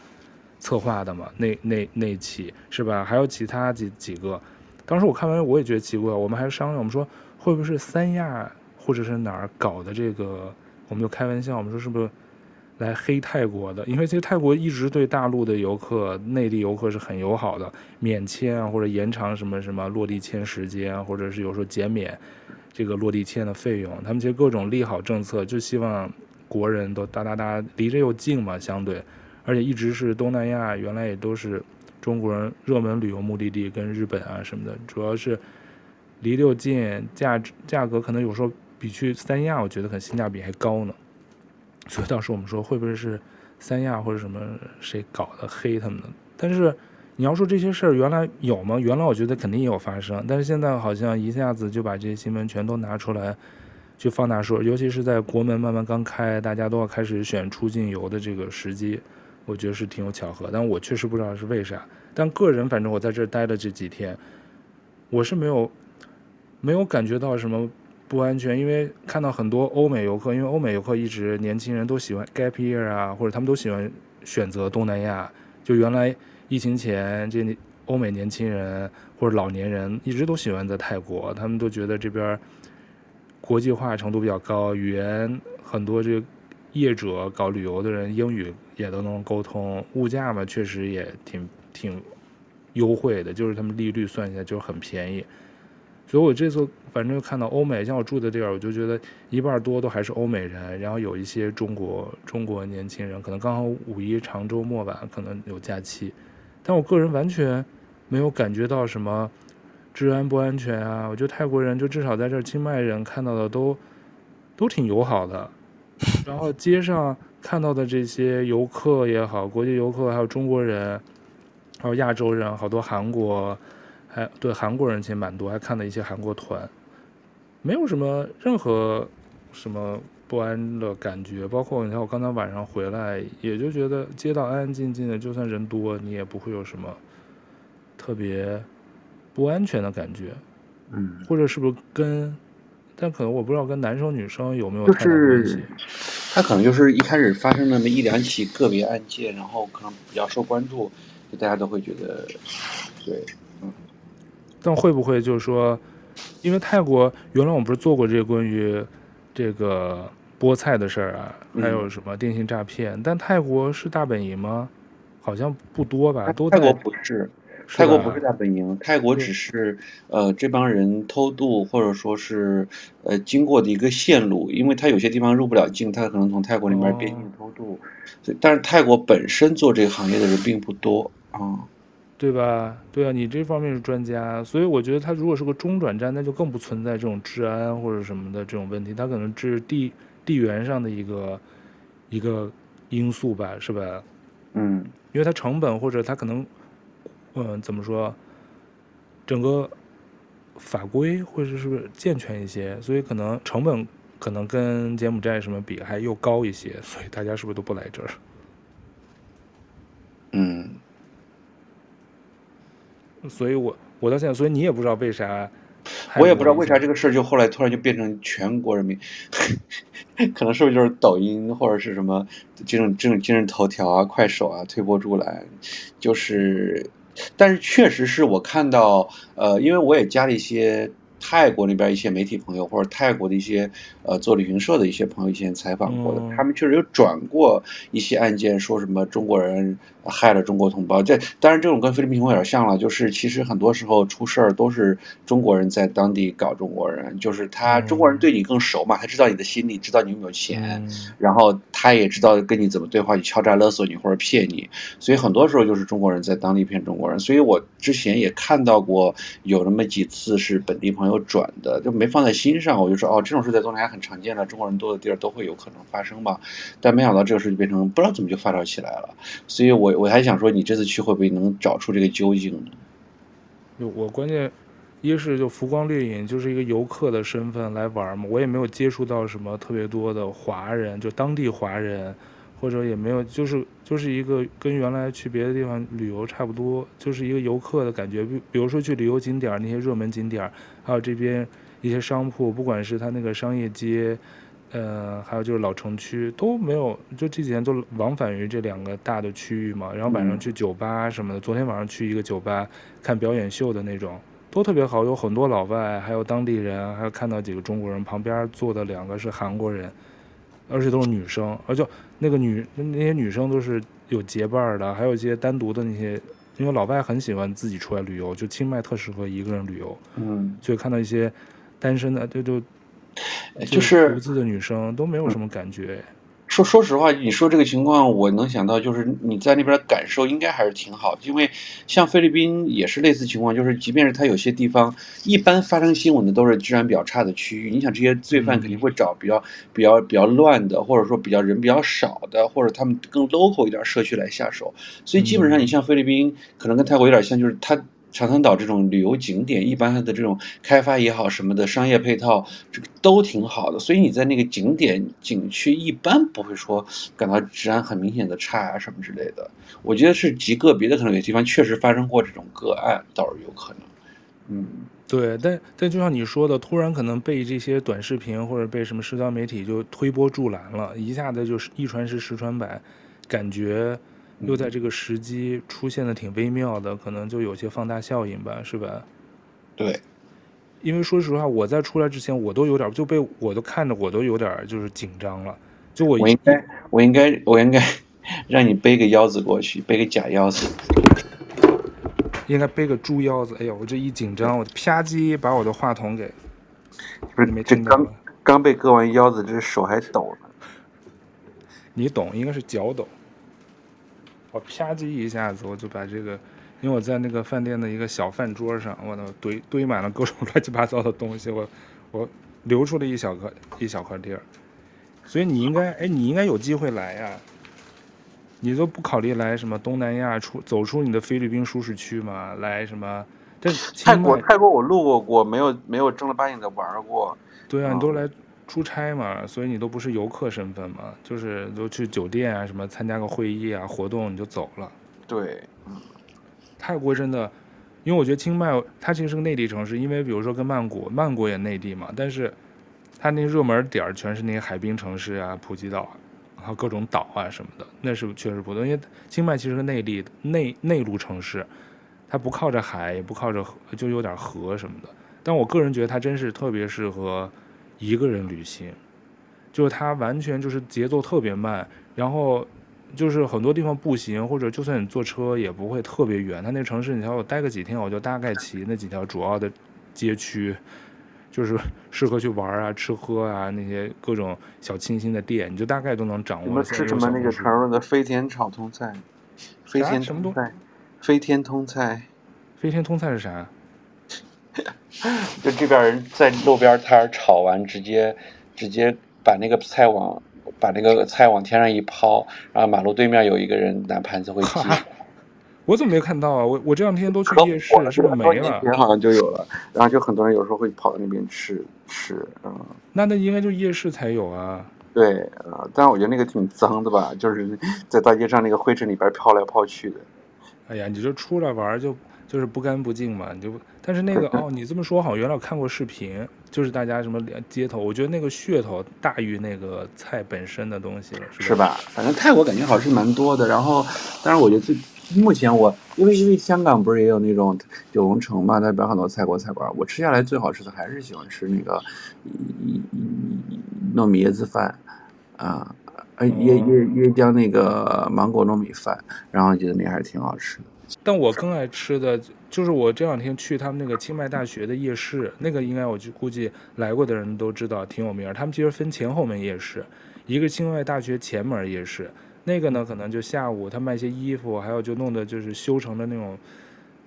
策划的嘛，那那那起是吧？还有其他几几个，当时我看完我也觉得奇怪，我们还商量，我们说会不会是三亚或者是哪儿搞的这个，我们就开玩笑，我们说是不是来黑泰国的？因为其实泰国一直对大陆的游客、内地游客是很友好的，免签啊或者延长什么什么落地签时间，或者是有时候减免这个落地签的费用，他们其实各种利好政策，就希望国人都哒哒哒，离着又近嘛，相对，而且一直是东南亚，原来也都是。中国人热门旅游目的地跟日本啊什么的，主要是离得又近，价价格可能有时候比去三亚，我觉得可能性价比还高呢。所以当时我们说会不会是三亚或者什么谁搞的黑他们的？但是你要说这些事儿原来有吗？原来我觉得肯定也有发生，但是现在好像一下子就把这些新闻全都拿出来去放大说，尤其是在国门慢慢刚开，大家都要开始选出境游的这个时机。我觉得是挺有巧合，但我确实不知道是为啥。但个人反正我在这待了这几天，我是没有没有感觉到什么不安全，因为看到很多欧美游客，因为欧美游客一直年轻人都喜欢 gap year 啊，或者他们都喜欢选择东南亚。就原来疫情前，这欧美年轻人或者老年人一直都喜欢在泰国，他们都觉得这边国际化程度比较高，语言很多这个。业者搞旅游的人英语也都能沟通，物价嘛确实也挺挺优惠的，就是他们利率算下来就很便宜。所以我这次反正就看到欧美，像我住的地儿，我就觉得一半多都还是欧美人，然后有一些中国中国年轻人，可能刚好五一长周末吧，可能有假期。但我个人完全没有感觉到什么治安不安全啊，我觉得泰国人就至少在这儿清迈人看到的都都挺友好的。然后街上看到的这些游客也好，国际游客还有中国人，还有亚洲人，好多韩国，还对韩国人其实蛮多，还看了一些韩国团，没有什么任何什么不安的感觉。包括你看我刚才晚上回来，也就觉得街道安安静静的，就算人多，你也不会有什么特别不安全的感觉。嗯，或者是不是跟？但可能我不知道跟男生女生有没有太大关系。他可能就是一开始发生那么一两起个别案件，然后可能比较受关注，就大家都会觉得，对，嗯。但会不会就是说，因为泰国原来我们不是做过这个关于这个菠菜的事儿啊，还有什么电信诈骗？嗯、但泰国是大本营吗？好像不多吧？都泰国不是。泰国不是大本营，泰国只是呃这帮人偷渡或者说是呃经过的一个线路，因为他有些地方入不了境，他可能从泰国里面边境偷渡，哦，但是泰国本身做这个行业的人并不多啊，嗯，对吧？对啊，你这方面是专家，所以我觉得他如果是个中转站，那就更不存在这种治安或者什么的这种问题，他可能是地地缘上的一个一个因素吧，是吧？嗯，因为它成本或者它可能。嗯，怎么说？整个法规或者是不是健全一些，所以可能成本可能跟柬埔寨什么比还又高一些，所以大家是不是都不来这儿？所以我我到现在，所以你也不知道为啥？我也不知道为啥这个事儿就后来突然就变成全国人民，可能是不是就是抖音或者是什么这种这种今日头条啊、快手啊推波助澜，就是。但是确实是我看到，呃，因为我也加了一些泰国那边一些媒体朋友，或者泰国的一些呃做旅行社的一些朋友，以前采访过的，他们确实有转过一些案件，说什么中国人。害了中国同胞，这当然这种跟菲律宾情况有点像了，就是其实很多时候出事儿都是中国人在当地搞中国人，就是他中国人对你更熟嘛，他知道你的心理，知道你有没有钱，然后他也知道跟你怎么对话，你敲诈勒索你或者骗你，所以很多时候就是中国人在当地骗中国人。所以我之前也看到过有那么几次是本地朋友转的，就没放在心上，我就说哦，这种事在东南亚很常见的，中国人多的地儿都会有可能发生嘛，但没想到这个事就变成不知道怎么就发酵起来了，所以我。我还想说，你这次去会不会能找出这个究竟呢？我关键，一是就浮光掠影，就是一个游客的身份来玩嘛，我也没有接触到什么特别多的华人，就当地华人，或者也没有，就是就是一个跟原来去别的地方旅游差不多，就是一个游客的感觉。比比如说去旅游景点那些热门景点，还有这边一些商铺，不管是他那个商业街。呃，还有就是老城区都没有，就这几天都往返于这两个大的区域嘛。然后晚上去酒吧什么的，嗯、昨天晚上去一个酒吧看表演秀的那种，都特别好，有很多老外，还有当地人，还有看到几个中国人，旁边坐的两个是韩国人，而且都是女生，而且那个女那些女生都是有结伴的，还有一些单独的那些，因为老外很喜欢自己出来旅游，就清迈特适合一个人旅游，嗯，所以看到一些单身的就就就是独自的女生都没有什么感觉。说说实话，你说这个情况，我能想到就是你在那边感受应该还是挺好的，因为像菲律宾也是类似情况，就是即便是它有些地方一般发生新闻的都是治安比较差的区域，你想这些罪犯肯定会找比较比较比较乱的，或者说比较人比较少的，或者他们更 local 一点社区来下手，所以基本上你像菲律宾，可能跟泰国有点像，就是它。长滩岛这种旅游景点，一般它的这种开发也好，什么的商业配套，这个都挺好的。所以你在那个景点景区，一般不会说感到治安很明显的差啊什么之类的。我觉得是极个别的，可能有地方确实发生过这种个案，倒是有可能。嗯，对，但但就像你说的，突然可能被这些短视频或者被什么社交媒体就推波助澜了，一下子就是一传十，十传百，感觉。又在这个时机出现的挺微妙的，可能就有些放大效应吧，是吧？对，因为说实话，我在出来之前，我都有点就被我都看着，我都有点就是紧张了。就我，我应该，我应该，我应该 让你背个腰子过去，背个假腰子，应该背个猪腰子。哎呦，我这一紧张，我啪叽把我的话筒给，不是，没听到。刚刚被割完腰子，这手还抖呢。你懂，应该是脚抖。我啪叽一下子，我就把这个，因为我在那个饭店的一个小饭桌上，我都堆堆满了各种 乱七八糟的东西，我我留出了一小块一小块地儿，所以你应该，哎，你应该有机会来呀，你都不考虑来什么东南亚出走出你的菲律宾舒适区吗？来什么？这泰国泰国我路过过，没有没有正儿八经的玩过。对啊，你都来。出差嘛，所以你都不是游客身份嘛，就是都去酒店啊，什么参加个会议啊、活动你就走了。对，泰国真的，因为我觉得清迈它其实是个内地城市，因为比如说跟曼谷，曼谷也内地嘛，但是它那热门点儿全是那些海滨城市啊、普吉岛，然后各种岛啊什么的，那是确实不多。因为清迈其实是个内地内内陆城市，它不靠着海，也不靠着河，就有点河什么的。但我个人觉得它真是特别适合。一个人旅行，就是它完全就是节奏特别慢，然后就是很多地方步行或者就算你坐车也不会特别远。它那城市，你瞧我待个几天，我就大概骑那几条主要的街区，就是适合去玩啊、吃喝啊那些各种小清新的店，你就大概都能掌握。你们吃什么那个常用的飞天炒通菜？飞天通菜？飞天通菜？飞天通菜是啥？就这边人在路边摊炒完，直接直接把那个菜往把那个菜往天上一抛，然后马路对面有一个人拿盘子会接。我怎么没看到啊？我我这两天都去夜市了，是不是没了？好像就有了，然后就很多人有时候会跑到那边吃吃，嗯。那那应该就夜市才有啊。对啊，但是我觉得那个挺脏的吧，就是在大街上那个灰尘里边飘来飘去的。哎呀，你就出来玩就。就是不干不净嘛，你就但是那个哦，你这么说好，原来我看过视频，就是大家什么街头，我觉得那个噱头大于那个菜本身的东西了，是吧？是吧？反正泰国感觉好吃蛮多的，然后，但是我觉得最目前我因为因为香港不是也有那种九龙城嘛，那边很多泰国菜馆，我吃下来最好吃的还是喜欢吃那个糯米椰子饭啊，呃椰椰椰浆那个芒果糯米饭，然后觉得那还是挺好吃的。但我更爱吃的就是我这两天去他们那个清迈大学的夜市，那个应该我就估计来过的人都知道挺有名。他们其实分前后门夜市，一个清迈大学前门夜市，那个呢可能就下午他卖些衣服，还有就弄的就是修成的那种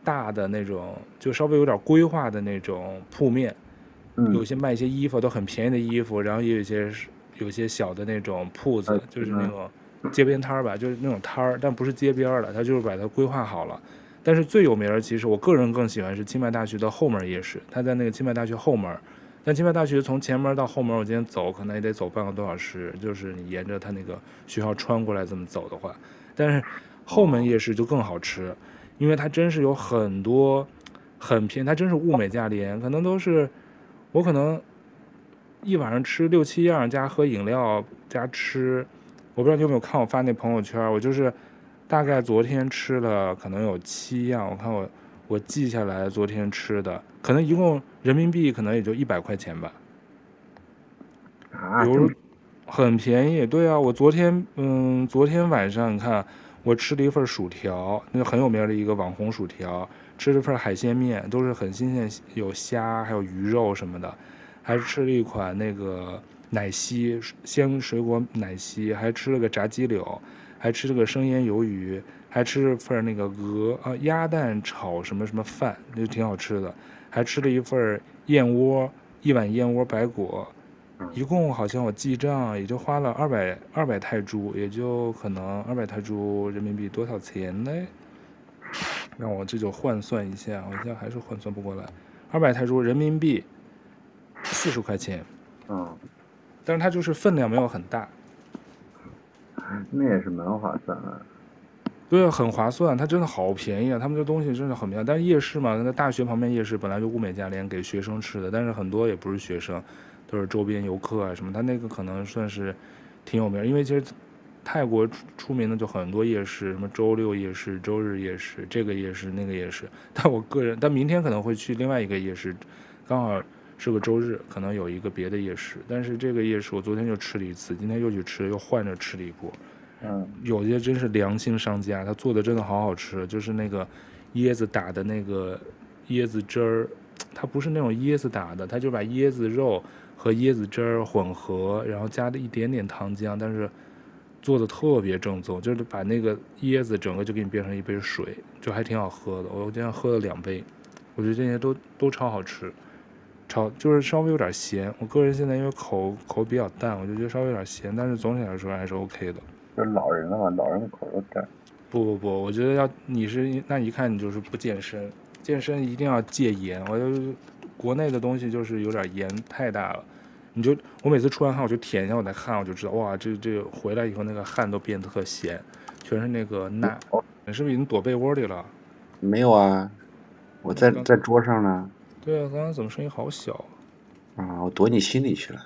大的那种，就稍微有点规划的那种铺面，有些卖一些衣服都很便宜的衣服，然后也有一些有些小的那种铺子，就是那种。街边摊儿吧，就是那种摊儿，但不是街边儿的，他就是把它规划好了。但是最有名儿，其实我个人更喜欢是清迈大学的后门夜市，它在那个清迈大学后门。但清迈大学从前门到后门，我今天走可能也得走半个多小时，就是你沿着它那个学校穿过来这么走的话。但是后门夜市就更好吃，因为它真是有很多很便宜，它真是物美价廉，可能都是我可能一晚上吃六七样，加喝饮料加吃。我不知道你有没有看我发那朋友圈，我就是大概昨天吃了可能有七样，我看我我记下来昨天吃的，可能一共人民币可能也就一百块钱吧。啊，比如很便宜，对啊，我昨天嗯，昨天晚上你看我吃了一份薯条，那个很有名的一个网红薯条，吃了份海鲜面，都是很新鲜，有虾还有鱼肉什么的，还吃了一款那个奶昔鲜水果奶昔，还吃了个炸鸡柳，还吃了个生腌鱿鱼。还吃了份那个鹅啊鸭蛋炒什么什么饭，就挺好吃的。还吃了一份燕窝，一碗燕窝白果，一共好像我记账也就花了二百二百泰铢，也就可能二百泰铢人民币多少钱呢？让我这就换算一下，我现在还是换算不过来。二百泰铢人民币四十块钱，嗯，但是它就是分量没有很大，那也是蛮划算的。对，很划算，它真的好便宜啊！他们这东西真的很便宜，但是夜市嘛，那大学旁边夜市本来就物美价廉，给学生吃的，但是很多也不是学生，都是周边游客啊什么。它那个可能算是挺有名，因为其实泰国出名的就很多夜市，什么周六夜市、周日夜市，这个夜市那个夜市。但我个人，但明天可能会去另外一个夜市，刚好是个周日，可能有一个别的夜市。但是这个夜市我昨天就吃了一次，今天又去吃，又换着吃了一波。嗯，有些真是良心商家，他做的真的好好吃，就是那个椰子打的那个椰子汁儿，它不是那种椰子打的，他就把椰子肉和椰子汁儿混合，然后加了一点点糖浆，但是做的特别正宗，就是把那个椰子整个就给你变成一杯水，就还挺好喝的。我今天喝了两杯，我觉得这些都都超好吃，超就是稍微有点咸。我个人现在因为口口比较淡，我就觉得稍微有点咸，但是总体来说还是 OK 的。就是老人了嘛，老人的口味淡。不不不，我觉得要你是那一看你就是不健身，健身一定要戒盐。我就国内的东西就是有点盐太大了，你就我每次出完汗我就舔一下我的汗，我就知道哇，这这回来以后那个汗都变得特咸，全是那个钠。你是不是已经躲被窝里了？没有啊，我在在桌上呢。对啊，刚刚怎么声音好小？啊，我躲你心里去了。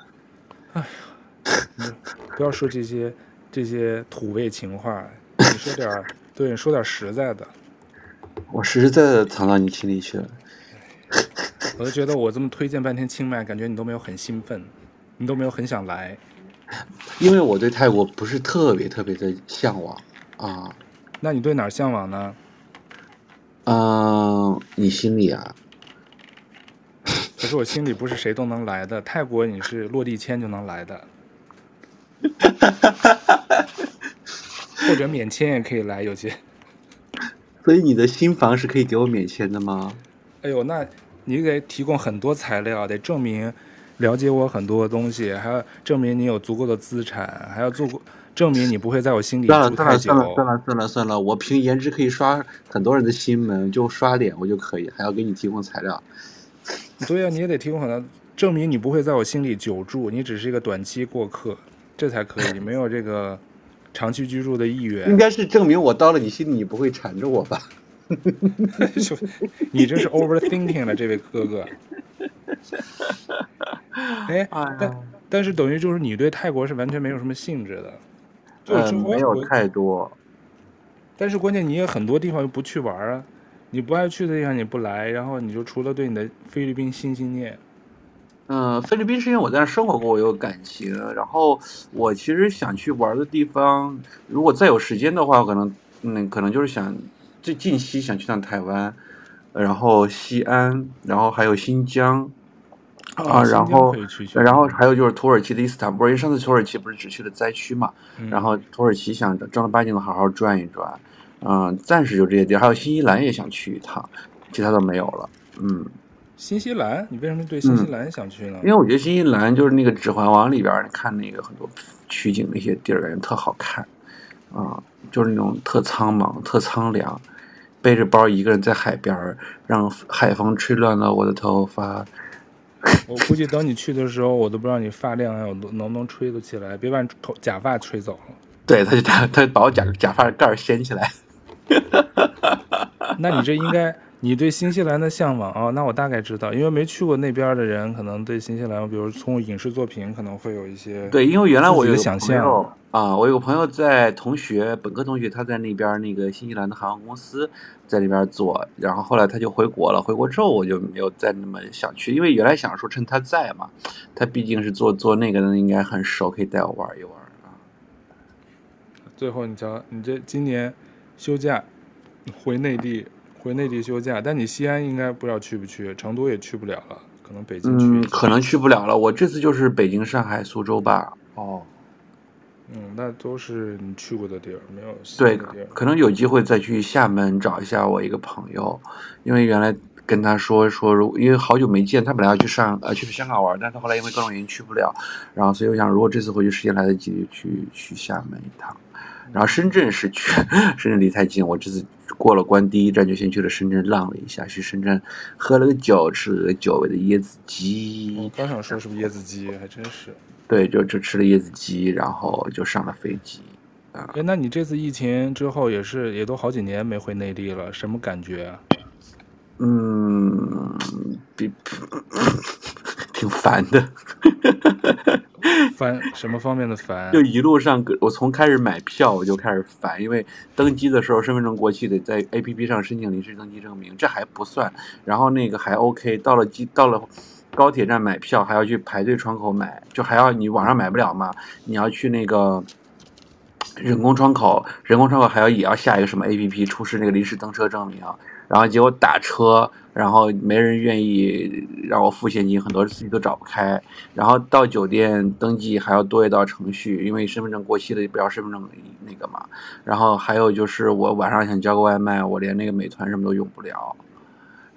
哎呀，不要说这些。这些土味情话，你说点对，说点实在的。我实实在在的藏到你心里去了。我就觉得我这么推荐半天清迈，感觉你都没有很兴奋，你都没有很想来。因为我对泰国不是特别特别的向往啊。那你对哪儿向往呢？嗯，你心里啊。可是我心里不是谁都能来的，泰国你是落地签就能来的。或者免签也可以来，有些。所以你的新房是可以给我免签的吗？哎呦，那你得提供很多材料，得证明了解我很多东西，还要证明你有足够的资产，还要做过证明你不会在我心里住太久。算了算了算了算了算了，我凭颜值可以刷很多人的心门，就刷脸我就可以，还要给你提供材料。对呀，你也得提供很多证明，你不会在我心里久住，你只是一个短期过客。这才可以，没有这个长期居住的意愿。应该是证明我到了你心里，你不会缠着我吧？你这是 overthinking 了，这位哥哥。哎，但但是等于就是你对泰国是完全没有什么兴致的。嗯，没有太多。但是关键你也很多地方又不去玩啊，你不爱去的地方你不来，然后你就除了对你的菲律宾心心念。嗯，菲律宾是因为我在那生活过，我有感情。然后我其实想去玩的地方，如果再有时间的话，可能嗯，可能就是想最近期想去趟台湾，然后西安，然后还有新疆啊，然后然后还有就是土耳其的伊斯坦布尔，因为上次土耳其不是只去了灾区嘛，然后土耳其想正儿八经的好好转一转，嗯，暂时就这些地儿，还有新西兰也想去一趟，其他都没有了，嗯。新西兰，你为什么对新西兰想去呢？嗯，因为我觉得新西兰就是那个《指环王》里边，看那个很多取景那些地儿，感觉特好看，啊，就是那种特苍茫、特苍凉，背着包一个人在海边，让海风吹乱了我的头发。我估计等你去的时候，我都不知道你发量还有能不能吹得起来，别把头假发吹走了。对，他就他他把我假假发盖掀起来。那你这应该。你对新西兰的向往哦，那我大概知道，因为没去过那边的人，可能对新西兰，比如从影视作品可能会有一些对，因为原来我有个想象啊，我有个朋友在同学本科同学，他在那边那个新西兰的航空公司在那边做，然后后来他就回国了，回国之后我就没有再那么想去，因为原来想说趁他在嘛，他毕竟是做做那个的，应该很熟，可以带我玩一玩啊。最后你瞧，你这今年休假回内地。回内地休假，但你西安应该不知道去不去，成都也去不了了，可能北京去。嗯，可能去不了了。我这次就是北京、上海、苏州吧。哦，嗯，那都是你去过的地儿，没有对，可能有机会再去厦门找一下我一个朋友，因为原来跟他说说，如因为好久没见，他本来要去上呃去香港玩，但是他后来因为各种原因去不了，然后所以我想，如果这次回去时间来得及，就去去厦门一趟。然后深圳是去，深圳离太近，我这次过了关第一站就先去了深圳浪了一下，去深圳喝了个酒，吃了个久违的椰子鸡。我刚想说是不是椰子鸡，还真是。对，就就吃了椰子鸡，然后就上了飞机。啊，哎，那你这次疫情之后也是也都好几年没回内地了，什么感觉啊？嗯，比 挺烦的。烦什么方面的烦？就一路上，我从开始买票我就开始烦，因为登机的时候身份证过期得在 APP 上申请临时登机证明，这还不算，然后那个还 OK，到了机到了高铁站买票还要去排队窗口买，就还要你网上买不了嘛，你要去那个人工窗口，人工窗口还要也要下一个什么 APP 出示那个临时登车证明，然后结果打车。然后没人愿意让我付现金，很多司机都找不开。然后到酒店登记还要多一道程序，因为身份证过期了，不要身份证那个嘛。然后还有就是我晚上想叫个外卖，我连那个美团什么都用不了。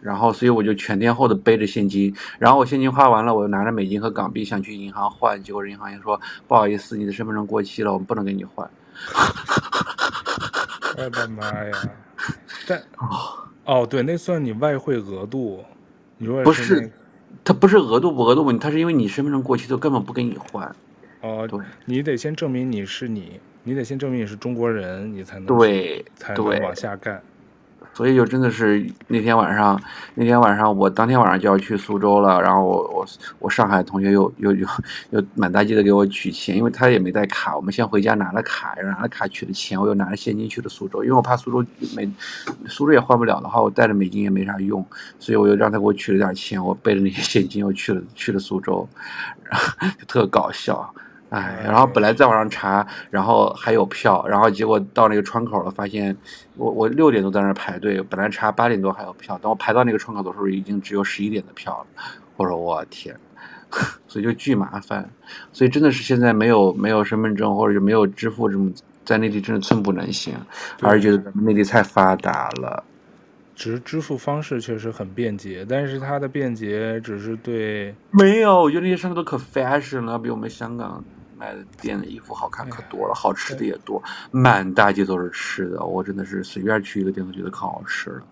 然后所以我就全天候的背着现金。然后我现金花完了，我又拿着美金和港币想去银行换，结果银行也说不好意思，你的身份证过期了，我们不能给你换。我的妈呀！但哦，对，那算你外汇额度。你说是、那个、不是，他不是额度不额度问题，他是因为你身份证过期，都根本不给你换。哦，对，你得先证明你是你，你得先证明你是中国人，你才能对，才能往下干。所以就真的是那天晚上，那天晚上我当天晚上就要去苏州了，然后我我我上海同学又又又又满大街的给我取钱，因为他也没带卡，我们先回家拿了卡，然后拿了卡取了钱，我又拿了现金去了苏州，因为我怕苏州美苏州也换不了的话，我带着美金也没啥用，所以我又让他给我取了点钱，我背着那些现金又去了去了苏州，然后就特搞笑。哎，然后本来在网上查，然后还有票，然后结果到那个窗口了，发现我我六点多在那儿排队，本来查八点多还有票，等我排到那个窗口的时候，已经只有十一点的票了。我说我天，所以就巨麻烦，所以真的是现在没有没有身份证或者就没有支付这么在内地真的寸步难行，还是觉得咱们内地太发达了。只是支付方式确实很便捷，但是它的便捷只是对没有，我觉得那些商家都可 fashion 了，比我们香港。买的店的衣服好看可多了，好吃的也多，满大街都是吃的。我真的是随便去一个店都觉得可好吃了。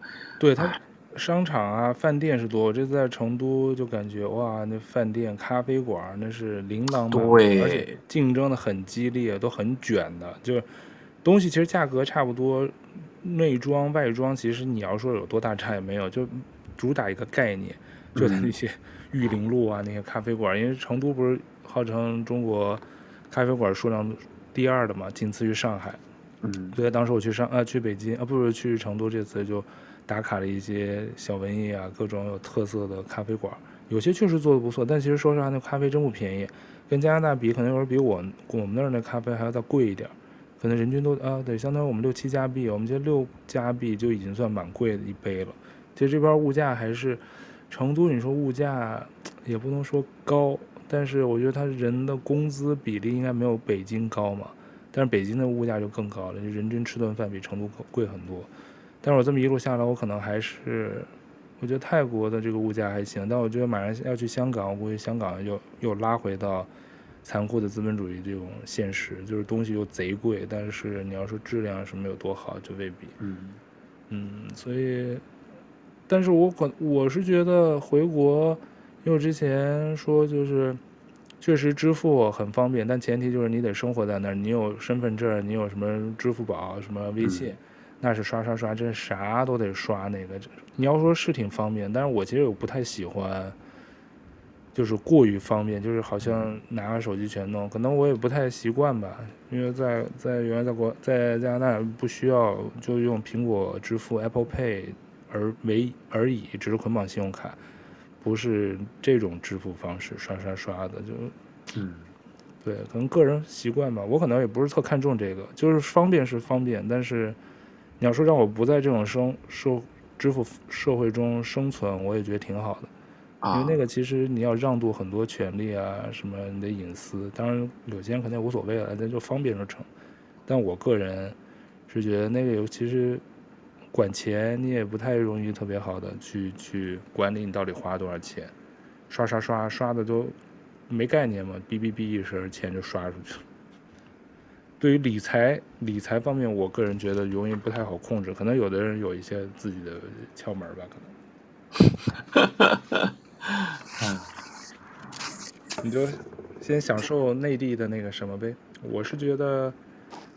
对，它商场啊、饭店是多。我这次在成都就感觉哇，那饭店、咖啡馆那是琳琅满目，而且竞争的很激烈，都很卷的。就是东西其实价格差不多，内装外装其实你要说有多大差也没有，就主打一个概念，就在那些玉林路啊那些咖啡馆，因为成都不是号称中国。咖啡馆数量第二的嘛，仅次于上海。嗯，所以当时我去上啊，去北京啊，不是去成都，这次就打卡了一些小文艺啊，各种有特色的咖啡馆。有些确实做的不错，但其实说实话，那咖啡真不便宜，跟加拿大比，可能有时候比我我们那儿那咖啡还要再贵一点，可能人均都啊，得相当于我们六七加币，我们这六加币就已经算蛮贵的一杯了。其实这边物价还是成都，你说物价也不能说高。但是我觉得他人的工资比例应该没有北京高嘛，但是北京的物价就更高了，就人均吃顿饭比成都贵很多。但是我这么一路下来，我可能还是，我觉得泰国的这个物价还行，但我觉得马上要去香港，我估计香港又又拉回到残酷的资本主义这种现实，就是东西又贼贵，但是你要说质量什么有多好，就未必。嗯嗯，所以，但是我可我是觉得回国。因为我之前说就是，确实支付很方便，但前提就是你得生活在那儿，你有身份证，你有什么支付宝、什么微信，那是刷刷刷，真是啥都得刷那个。你要说是挺方便，但是我其实我不太喜欢，就是过于方便，就是好像拿个手机全弄，可能我也不太习惯吧。因为在在原来在国在加拿大不需要就用苹果支付 Apple Pay 而为而已，只是捆绑信用卡，不是这种支付方式刷刷刷的就嗯。对，可能个人习惯吧，我可能也不是特看重这个，就是方便是方便，但是你要说让我不在这种生社支付社会中生存，我也觉得挺好的，因为那个其实你要让渡很多权利啊，什么你的隐私，当然有些人肯定无所谓了，那就方便就成。但我个人是觉得那个尤其是管钱，你也不太容易特别好的去去管理你到底花多少钱，刷刷刷刷的都。没概念嘛，哔哔哔一声，钱就刷出去了。对于理财理财方面，我个人觉得容易不太好控制，可能有的人有一些自己的窍门吧，可能。嗯你就先享受内地的那个什么呗。我是觉得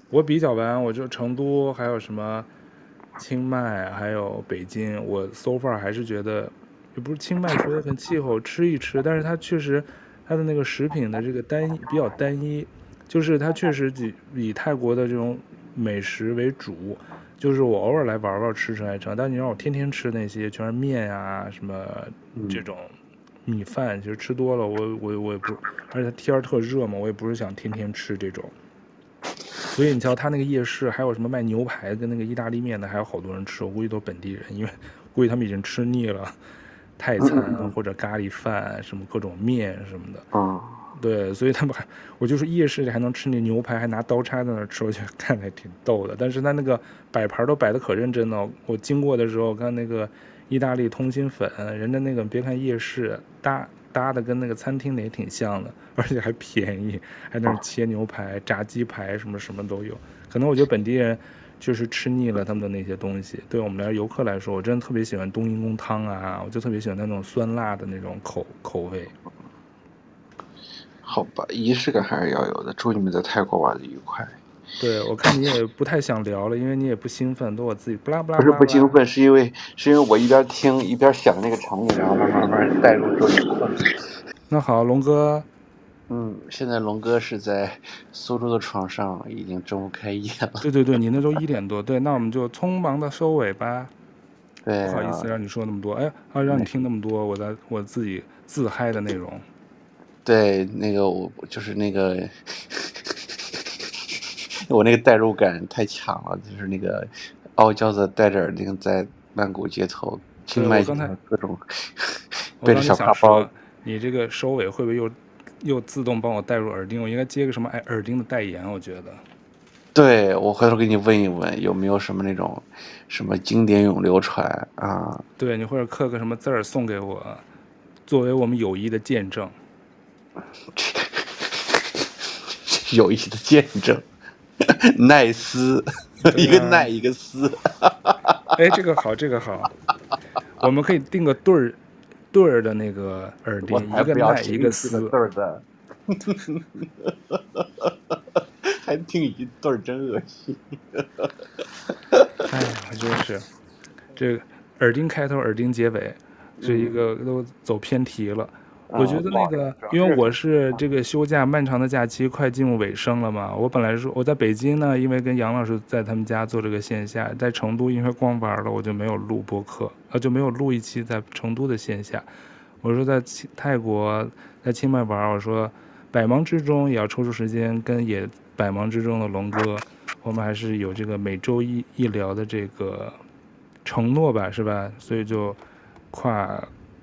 我比较完，我就成都，还有什么清迈，还有北京，我 so far 还是觉得，也不是清迈觉得很气候，吃一吃，但是它确实。它的那个食品的这个单一比较单一，就是它确实以以泰国的这种美食为主，就是我偶尔来玩玩吃吃还成，但你让我天天吃那些全是面啊什么这种米饭，其实吃多了我我我也不，而且它天儿特热嘛，我也不是想天天吃这种。所以你瞧，他那个夜市还有什么卖牛排跟那个意大利面的，还有好多人吃，我估计都是本地人，因为 估计他们已经吃腻了。泰餐或者咖喱饭，什么各种面什么的，嗯，对，所以他们还，我就是夜市里还能吃那牛排，还拿刀叉在那吃，我觉得看着还挺逗的。但是他那个摆盘都摆的可认真了，我经过的时候看那个意大利通心粉，人家那个别看夜市搭搭的跟那个餐厅的也挺像的，而且还便宜，还在那切牛排、炸鸡排，什么什么都有。可能我觉得本地人。就是吃腻了他们的那些东西，对我们来游客来说，我真的特别喜欢冬阴功汤啊，我就特别喜欢那种酸辣的那种口口味。好吧，仪式感还是要有的。祝你们在泰国玩的愉快。对，我看你也不太想聊了，因为你也不兴奋，都我自己不拉不拉。不是不兴奋，是因为是因为我一边听一边想那个场景，然后慢慢慢慢带入这一块。那好，龙哥。嗯，现在龙哥是在苏州的床上，已经睁不开眼了。对对对，你那都一点多，对，那我们就匆忙的收尾吧。对，不好意思让你说那么多，哎，啊，让你听那么多，我在我自己自嗨的内容。对，那个我就是那个，我那个代入感太强了，就是那个傲娇的戴着耳钉在曼谷街头，清迈各种背着小挎包。你这个收尾会不会又？又自动帮我带入耳钉，我应该接个什么耳耳钉的代言？我觉得，对，我回头给你问一问，有没有什么那种什么经典永流传啊？对，你或者刻个什么字儿送给我，作为我们友谊的见证。友谊的见证，耐斯，啊、一个奈一个斯。哎，这个好，这个好，我们可以定个对儿。对儿的那个耳钉，一个奈一个斯。对儿的，还定一对儿，真恶心。哎呀，就是这个耳钉开头，耳钉结尾，这一个都走偏题了。我觉得那个，因为我是这个休假漫长的假期快进入尾声了嘛，我本来说我在北京呢，因为跟杨老师在他们家做这个线下，在成都因为光玩了，我就没有录播客，呃，就没有录一期在成都的线下。我说在泰国在清迈玩，我说百忙之中也要抽出时间跟也百忙之中的龙哥，我们还是有这个每周一一聊的这个承诺吧，是吧？所以就跨。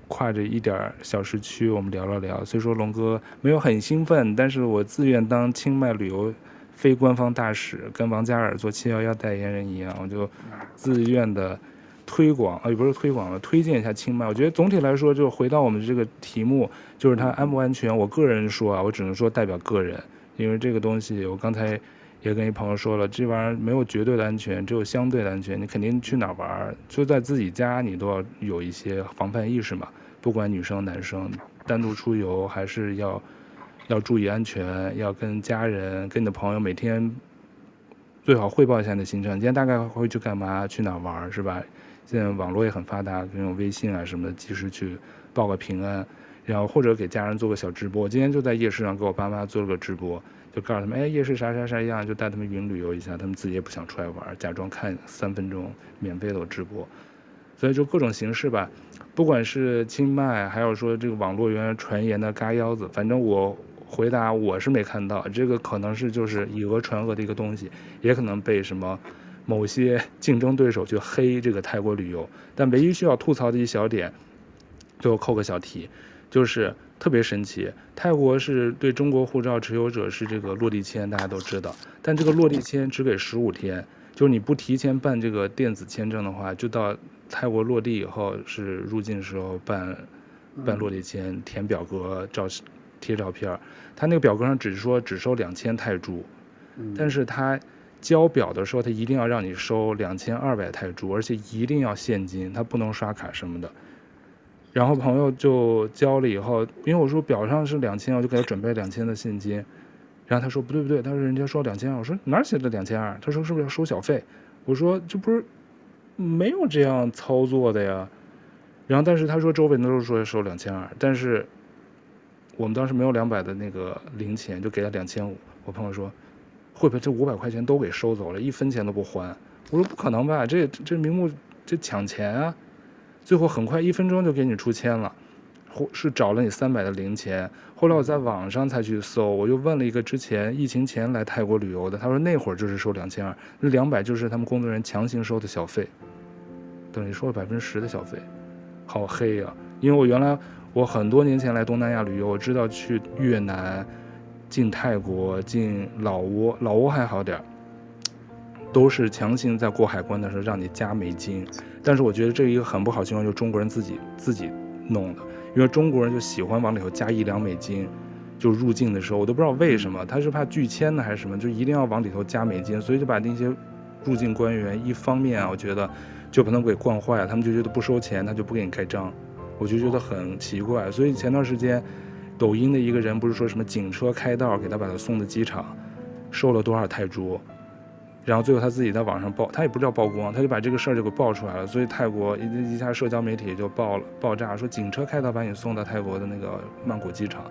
跨着一点小时区，我们聊了聊。虽说龙哥没有很兴奋，但是我自愿当清迈旅游非官方大使，跟王嘉尔做七幺幺代言人一样，我就自愿的推广，啊，也不是推广了，推荐一下清迈。我觉得总体来说，就回到我们这个题目，就是它安不安全。我个人说啊，我只能说代表个人，因为这个东西我刚才。也跟一朋友说了，这玩意儿没有绝对的安全，只有相对的安全。你肯定去哪儿玩，就在自己家，你都要有一些防范意识嘛。不管女生男生，单独出游还是要要注意安全，要跟家人、跟你的朋友每天最好汇报一下你的行程，今天大概会去干嘛，去哪儿玩，是吧？现在网络也很发达，用微信啊什么的，及时去报个平安，然后或者给家人做个小直播。今天就在夜市上给我爸妈做了个直播，就告诉他们，哎，夜市啥啥啥样，就带他们云旅游一下，他们自己也不想出来玩，假装看三分钟免费的直播，所以就各种形式吧，不管是清迈，还有说这个网络原来传言的嘎腰子，反正我。回答我是没看到，这个可能是就是以讹传讹的一个东西，也可能被什么某些竞争对手去黑这个泰国旅游。但唯一需要吐槽的一小点，最后扣个小题，就是特别神奇。泰国是对中国护照持有者是这个落地签，大家都知道，但这个落地签只给十五天，就是你不提前办这个电子签证的话，就到泰国落地以后是入境时候办办落地签，填表格照。贴照片，他那个表格上只是说只收两千泰铢，但是他交表的时候，他一定要让你收两千二百泰铢，而且一定要现金，他不能刷卡什么的。然后朋友就交了以后，因为我说表上是两千，我就给他准备两千的现金。然后他说不对不对，他说人家说两千二，我说哪写的两千二？他说是不是要收小费？我说这不是没有这样操作的呀。然后但是他说周围人都说要收两千二，但是。我们当时没有两百的那个零钱，就给了两千五。我朋友说，会不会这五百块钱都给收走了，一分钱都不还？我说不可能吧，这这名目这抢钱啊！最后很快一分钟就给你出签了，或是找了你三百的零钱。后来我在网上才去搜，我又问了一个之前疫情前来泰国旅游的，他说那会儿就是收两千二，那两百就是他们工作人员强行收的小费，等于收了百分之十的小费，好黑呀、啊！因为我原来。我很多年前来东南亚旅游，我知道去越南、进泰国、进老挝，老挝还好点儿，都是强行在过海关的时候让你加美金。但是我觉得这一个很不好情况，就是中国人自己自己弄的，因为中国人就喜欢往里头加一两美金，就入境的时候，我都不知道为什么，他是怕拒签呢还是什么，就一定要往里头加美金，所以就把那些入境官员一方面啊，我觉得就把他们给惯坏了，他们就觉得不收钱，他就不给你开张。我就觉得很奇怪，所以前段时间，抖音的一个人不是说什么警车开道给他把他送到机场，收了多少泰铢，然后最后他自己在网上曝，他也不知道曝光，他就把这个事儿就给爆出来了，所以泰国一一下社交媒体就爆了爆炸，说警车开到把你送到泰国的那个曼谷机场，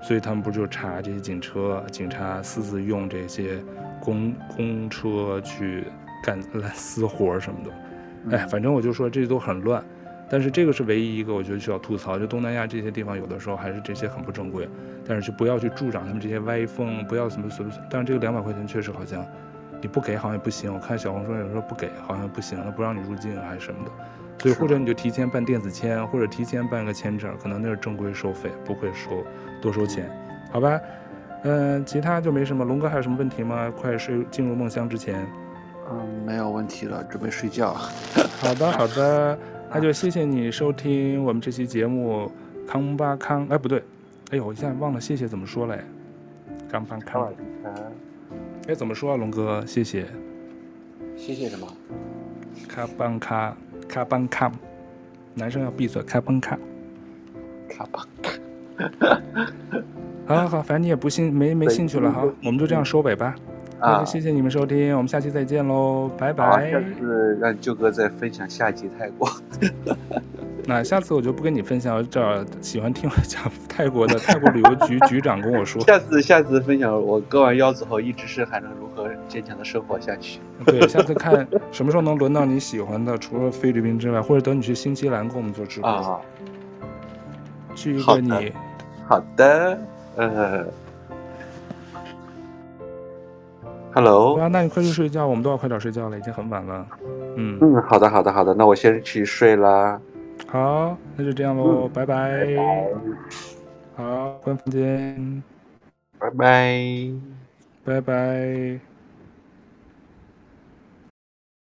所以他们不就查这些警车，警察私自用这些公公车去干烂私活什么的，哎，反正我就说这都很乱。但是这个是唯一一个我觉得需要吐槽，就东南亚这些地方有的时候还是这些很不正规，但是就不要去助长他们这些歪风，不要什么什么。但是这个两百块钱确实好像你不给好像也不行，我看小红书有时候不给好像不行，他不让你入境还是什么的。所以或者你就提前办电子签，或者提前办个签证，可能那是正规收费，不会收多收钱，好吧？嗯，其他就没什么。龙哥还有什么问题吗？快睡进入梦乡之前。嗯，没有问题了，准备睡觉。好的，好的。那就谢谢你收听我们这期节目，康巴康，哎不对，哎呦，我一下忘了谢谢怎么说了，康巴康，哎怎么说啊，龙哥，谢谢，谢谢什么？卡邦卡，卡邦卡，男生要闭嘴，卡邦卡，卡邦卡，好好好，反正你也不兴没没兴趣了哈，我们就这样收尾吧。啊，谢谢你们收听，我们下期再见喽，拜拜。下次让舅哥再分享下集泰国。那下次我就不跟你分享，这喜欢听我讲 泰国的泰国旅游局 局长跟我说。下次下次分享我割完腰之后一直是还能如何坚强的生活下去。对，下次看什么时候能轮到你喜欢的，除了菲律宾之外，或者等你去新西兰跟我们做直播。啊。去一个你。好的，呃。Hello，对啊，那你快去睡觉，我们都要快点睡觉了，已经很晚了。嗯嗯，好的好的好的，那我先去睡啦。好，那就这样喽，嗯、拜拜。拜拜。好，关房间。拜拜。拜拜。